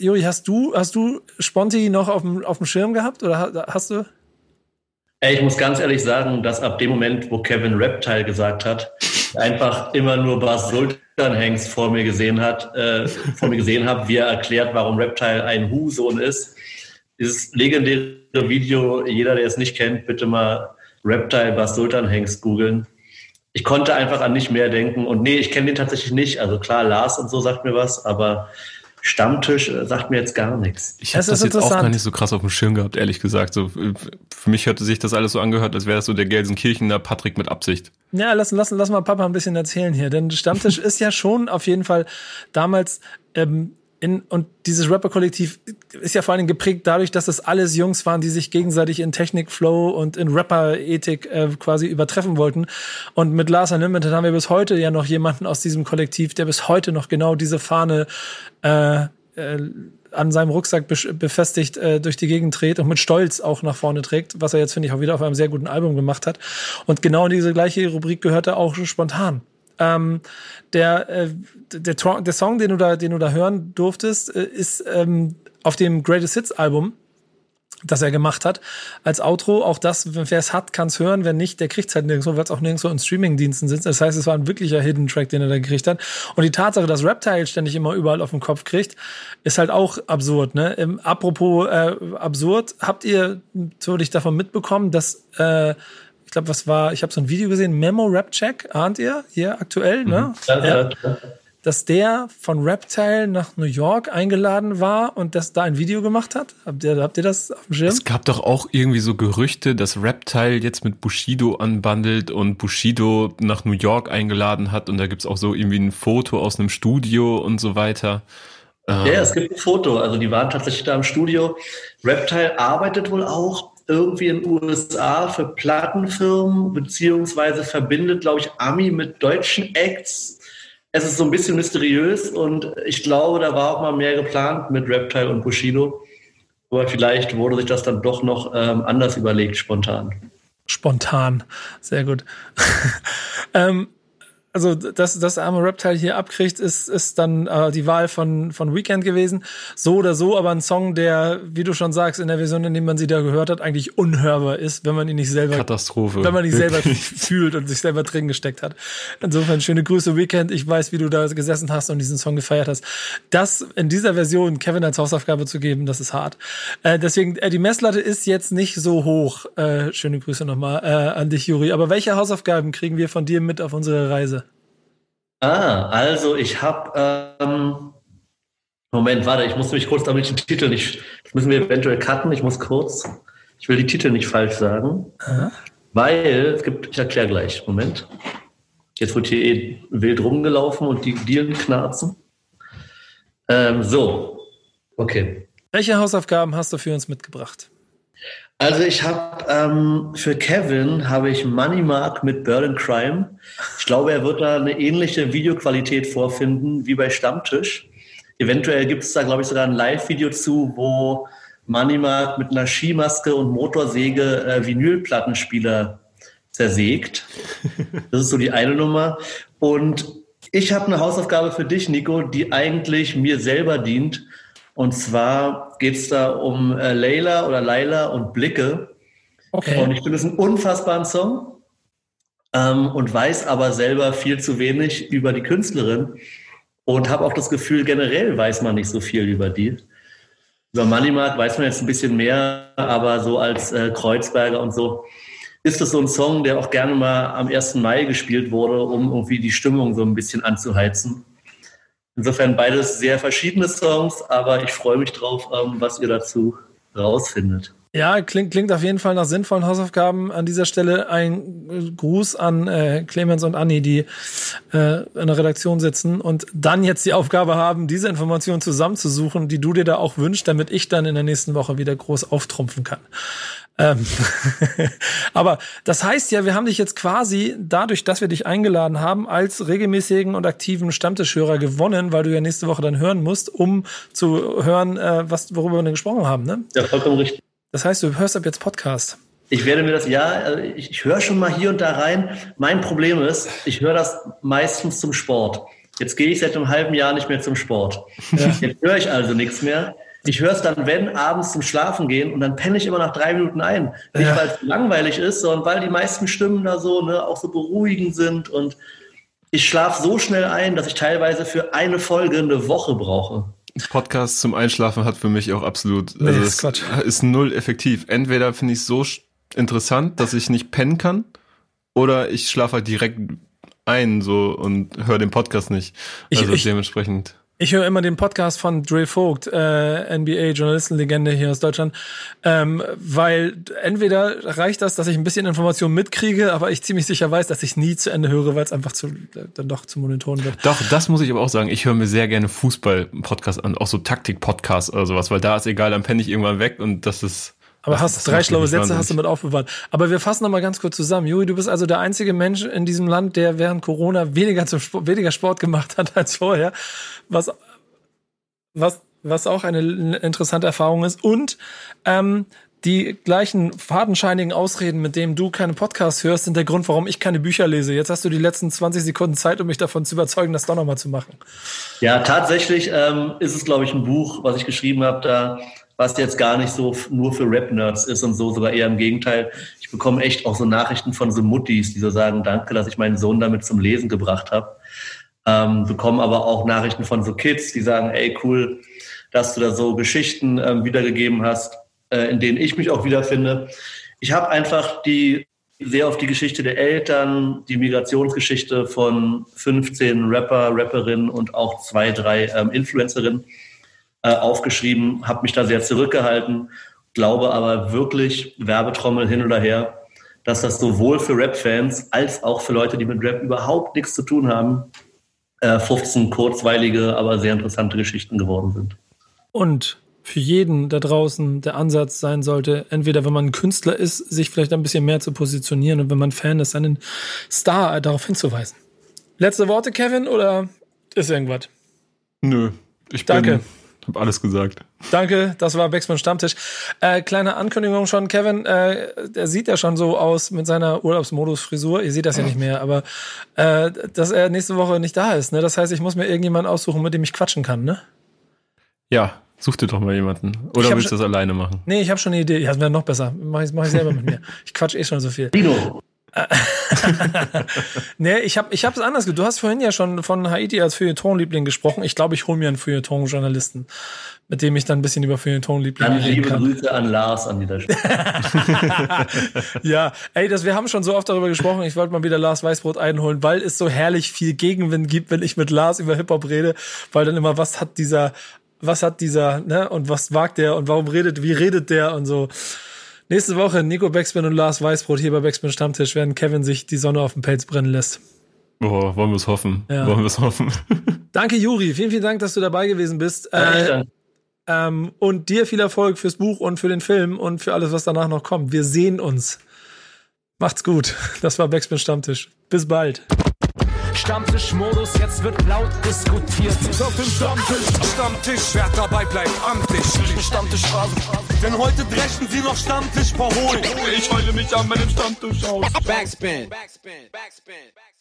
Juri, hast du, hast du Sponti noch auf dem, auf dem Schirm gehabt oder hast du?
Ich muss ganz ehrlich sagen, dass ab dem Moment, wo Kevin Reptile gesagt hat, einfach immer nur Bas Sultan vor mir gesehen hat, äh, vor mir gesehen habe, wie er erklärt, warum Reptile ein Hu-Sohn ist. Dieses legendäre Video, jeder, der es nicht kennt, bitte mal Reptile Bas Sultan googeln. Ich konnte einfach an nicht mehr denken. Und nee, ich kenne den tatsächlich nicht. Also klar, Lars und so sagt mir was, aber Stammtisch äh, sagt mir jetzt gar nichts.
Ich habe das, jetzt auch gar nicht so krass auf dem Schirm gehabt, ehrlich gesagt. So, für mich hörte sich das alles so angehört, als wäre das so der Gelsenkirchener Patrick mit Absicht.
Ja, lass, lass, lass mal Papa ein bisschen erzählen hier. Denn Stammtisch ist ja schon auf jeden Fall damals ähm, in, und dieses Rapper-Kollektiv ist ja vor allem geprägt dadurch, dass es alles Jungs waren, die sich gegenseitig in Technik, Flow und in Rapper-Ethik äh, quasi übertreffen wollten. Und mit Lars Unlimited haben wir bis heute ja noch jemanden aus diesem Kollektiv, der bis heute noch genau diese Fahne äh, äh, an seinem Rucksack befestigt äh, durch die Gegend dreht und mit Stolz auch nach vorne trägt, was er jetzt, finde ich, auch wieder auf einem sehr guten Album gemacht hat. Und genau in diese gleiche Rubrik gehört er auch spontan. Ähm, der, äh, der, der Song, den du da, den du da hören durftest, äh, ist ähm, auf dem Greatest Hits Album, das er gemacht hat, als Outro. Auch das, wer es hat, kann es hören. Wer nicht, der kriegt es halt nirgendwo, weil es auch nirgendwo in Streamingdiensten sitzt. Das heißt, es war ein wirklicher Hidden Track, den er da gekriegt hat. Und die Tatsache, dass Reptile ständig immer überall auf den Kopf kriegt, ist halt auch absurd. Ne? Ähm, apropos äh, absurd, habt ihr natürlich davon mitbekommen, dass äh, ich glaube, was war, ich habe so ein Video gesehen, Memo Rap Check, ahnt ihr, hier aktuell, ne? Mhm. Ja, ja. Dass der von Reptile nach New York eingeladen war und das da ein Video gemacht hat? Habt ihr, habt ihr das auf dem Schirm?
Es gab doch auch irgendwie so Gerüchte, dass Reptile jetzt mit Bushido anbandelt und Bushido nach New York eingeladen hat und da gibt's auch so irgendwie ein Foto aus einem Studio und so weiter.
Ja, es gibt ein Foto. Also die waren tatsächlich da im Studio. Reptile arbeitet wohl auch irgendwie in den USA für Plattenfirmen, beziehungsweise verbindet, glaube ich, Ami mit deutschen Acts. Es ist so ein bisschen mysteriös und ich glaube, da war auch mal mehr geplant mit Reptile und Bushido. Aber vielleicht wurde sich das dann doch noch ähm, anders überlegt, spontan.
Spontan, sehr gut. ähm, also dass das arme Reptile hier abkriegt, ist, ist dann äh, die Wahl von, von Weekend gewesen. So oder so, aber ein Song, der, wie du schon sagst, in der Version, in der man sie da gehört hat, eigentlich unhörbar ist, wenn man ihn nicht selber
Katastrophe.
Wenn man ihn selber fühlt und sich selber drin gesteckt hat. Insofern schöne Grüße, Weekend. Ich weiß, wie du da gesessen hast und diesen Song gefeiert hast. Das in dieser Version Kevin als Hausaufgabe zu geben, das ist hart. Äh, deswegen, äh, die Messlatte ist jetzt nicht so hoch. Äh, schöne Grüße nochmal äh, an dich, Juri. Aber welche Hausaufgaben kriegen wir von dir mit auf unsere Reise?
Ah, also ich habe, ähm, Moment, warte, ich muss mich kurz, damit den Titel nicht, das müssen wir eventuell cutten, ich muss kurz, ich will die Titel nicht falsch sagen, Aha. weil es gibt, ich erkläre gleich, Moment. Jetzt wird hier eh wild rumgelaufen und die Dielen knarzen. Ähm, so, okay.
Welche Hausaufgaben hast du für uns mitgebracht?
Also ich habe ähm, für Kevin habe ich Money Mark mit Berlin Crime. Ich glaube, er wird da eine ähnliche Videoqualität vorfinden wie bei Stammtisch. Eventuell gibt es da, glaube ich, sogar ein Live-Video zu, wo Money Mark mit einer Skimaske und Motorsäge äh, Vinylplattenspieler zersägt. Das ist so die eine Nummer. Und ich habe eine Hausaufgabe für dich, Nico, die eigentlich mir selber dient. Und zwar geht es da um äh, Layla oder Laila und Blicke. Okay. Und ich finde es einen unfassbaren Song ähm, und weiß aber selber viel zu wenig über die Künstlerin und habe auch das Gefühl, generell weiß man nicht so viel über die. Über Moneymark weiß man jetzt ein bisschen mehr, aber so als äh, Kreuzberger und so ist das so ein Song, der auch gerne mal am 1. Mai gespielt wurde, um irgendwie die Stimmung so ein bisschen anzuheizen. Insofern beides sehr verschiedene Songs, aber ich freue mich drauf, ähm, was ihr dazu rausfindet.
Ja, klingt, klingt auf jeden Fall nach sinnvollen Hausaufgaben. An dieser Stelle ein Gruß an äh, Clemens und Anni, die äh, in der Redaktion sitzen und dann jetzt die Aufgabe haben, diese Informationen zusammenzusuchen, die du dir da auch wünschst, damit ich dann in der nächsten Woche wieder groß auftrumpfen kann. Ähm Aber das heißt ja, wir haben dich jetzt quasi dadurch, dass wir dich eingeladen haben, als regelmäßigen und aktiven Stammtischhörer gewonnen, weil du ja nächste Woche dann hören musst, um zu hören, äh, was, worüber wir denn gesprochen haben. Ne?
Ja, vollkommen richtig.
Das heißt, du hörst ab jetzt Podcast.
Ich werde mir das, ja, also ich, ich höre schon mal hier und da rein. Mein Problem ist, ich höre das meistens zum Sport. Jetzt gehe ich seit einem halben Jahr nicht mehr zum Sport. Ja. Jetzt höre ich also nichts mehr. Ich höre es dann, wenn, abends zum Schlafen gehen und dann penne ich immer nach drei Minuten ein. Nicht, ja. weil es langweilig ist, sondern weil die meisten Stimmen da so, ne, auch so beruhigend sind und ich schlafe so schnell ein, dass ich teilweise für eine Folge eine Woche brauche.
Podcast zum Einschlafen hat für mich auch absolut, nee, also ist, Quatsch. ist null effektiv. Entweder finde ich es so interessant, dass ich nicht pennen kann, oder ich schlafe halt direkt ein so und höre den Podcast nicht. Also ich, ich, dementsprechend.
Ich höre immer den Podcast von Dre Vogt, äh, NBA-Journalistenlegende hier aus Deutschland, ähm, weil entweder reicht das, dass ich ein bisschen Information mitkriege, aber ich ziemlich sicher weiß, dass ich nie zu Ende höre, weil es einfach zu, dann doch zu monoton wird.
Doch, das muss ich aber auch sagen. Ich höre mir sehr gerne Fußball-Podcasts an, auch so Taktik-Podcasts oder sowas, weil da ist egal, dann penne ich irgendwann weg und das ist
aber
das,
hast
das
drei schlaue Sätze
wahnsinnig.
hast du mit aufbewahrt. Aber wir fassen noch mal ganz kurz zusammen. Juri, du bist also der einzige Mensch in diesem Land, der während Corona weniger zum Sport, weniger Sport gemacht hat als vorher, was was was auch eine interessante Erfahrung ist und ähm, die gleichen fadenscheinigen Ausreden, mit denen du keine Podcasts hörst, sind der Grund, warum ich keine Bücher lese. Jetzt hast du die letzten 20 Sekunden Zeit, um mich davon zu überzeugen, das doch noch mal zu machen.
Ja, tatsächlich ähm, ist es, glaube ich, ein Buch, was ich geschrieben habe, da was jetzt gar nicht so nur für Rap-Nerds ist und so, sogar eher im Gegenteil. Ich bekomme echt auch so Nachrichten von so Muttis, die so sagen, danke, dass ich meinen Sohn damit zum Lesen gebracht habe. Ähm, bekommen aber auch Nachrichten von so Kids, die sagen, ey, cool, dass du da so Geschichten ähm, wiedergegeben hast, äh, in denen ich mich auch wiederfinde. Ich habe einfach die sehr auf die Geschichte der Eltern, die Migrationsgeschichte von 15 Rapper, Rapperinnen und auch zwei, drei ähm, Influencerinnen äh, aufgeschrieben, habe mich da sehr zurückgehalten, glaube aber wirklich, Werbetrommel hin oder her, dass das sowohl für Rap-Fans als auch für Leute, die mit Rap überhaupt nichts zu tun haben, äh, 15 kurzweilige, aber sehr interessante Geschichten geworden sind.
Und für jeden da draußen der Ansatz sein sollte, entweder wenn man Künstler ist, sich vielleicht ein bisschen mehr zu positionieren und wenn man Fan ist, einen Star darauf hinzuweisen. Letzte Worte, Kevin, oder ist irgendwas?
Nö, ich
Danke.
bin, hab alles gesagt.
Danke, das war Backspin Stammtisch. Äh, kleine Ankündigung schon, Kevin, äh, der sieht ja schon so aus mit seiner Urlaubsmodus-Frisur. Ihr seht das ja nicht mehr, aber äh, dass er nächste Woche nicht da ist. Ne? Das heißt, ich muss mir irgendjemanden aussuchen, mit dem ich quatschen kann. Ne?
Ja, such dir doch mal jemanden. Oder willst du das alleine machen?
Nee, ich habe schon eine Idee. Ja, das wäre noch besser. Mach ich, mach ich selber mit mir. Ich quatsch eh schon so viel.
Dino,
Nee, ich habe ich hab's anders Du hast vorhin ja schon von Haiti als Feuilleton-Liebling gesprochen. Ich glaube, ich hole mir einen Feuilleton-Journalisten, mit dem ich dann ein bisschen über Feuilleton-Lieblinge
dann
reden
liebe
kann.
Grüße an Lars an dieser Stelle.
Ja, ey, das, wir haben schon so oft darüber gesprochen. Ich wollte mal wieder Lars Weißbrot einholen, weil es so herrlich viel Gegenwind gibt, wenn ich mit Lars über Hip-Hop rede, weil dann immer, was hat dieser, was hat dieser, ne, und was wagt der und warum redet, wie redet der und so. Nächste Woche Nico Backspin und Lars Weißbrot hier bei Backspin Stammtisch, während Kevin sich die Sonne auf dem Pelz brennen lässt.
Boah, wollen wir es hoffen.
Ja.
Wollen wir es hoffen.
Danke, Juri. Vielen, vielen Dank, dass du dabei gewesen bist.
Ja,
Äh, ähm, und dir viel Erfolg fürs Buch und für den Film und für alles, was danach noch kommt. Wir sehen uns. Macht's gut. Das war Backspin Stammtisch. Bis bald.
Stammtischmodus, jetzt wird laut diskutiert.
Auf dem Stammtisch, Stammtisch, wer dabei bleibt, amtlich. Stammtisch Phase. Denn heute dreschen sie noch Stammtisch verholen. Ich heule mich an meinem Stammtisch aus.
Backspin. Backspin. Backspin. Backspin.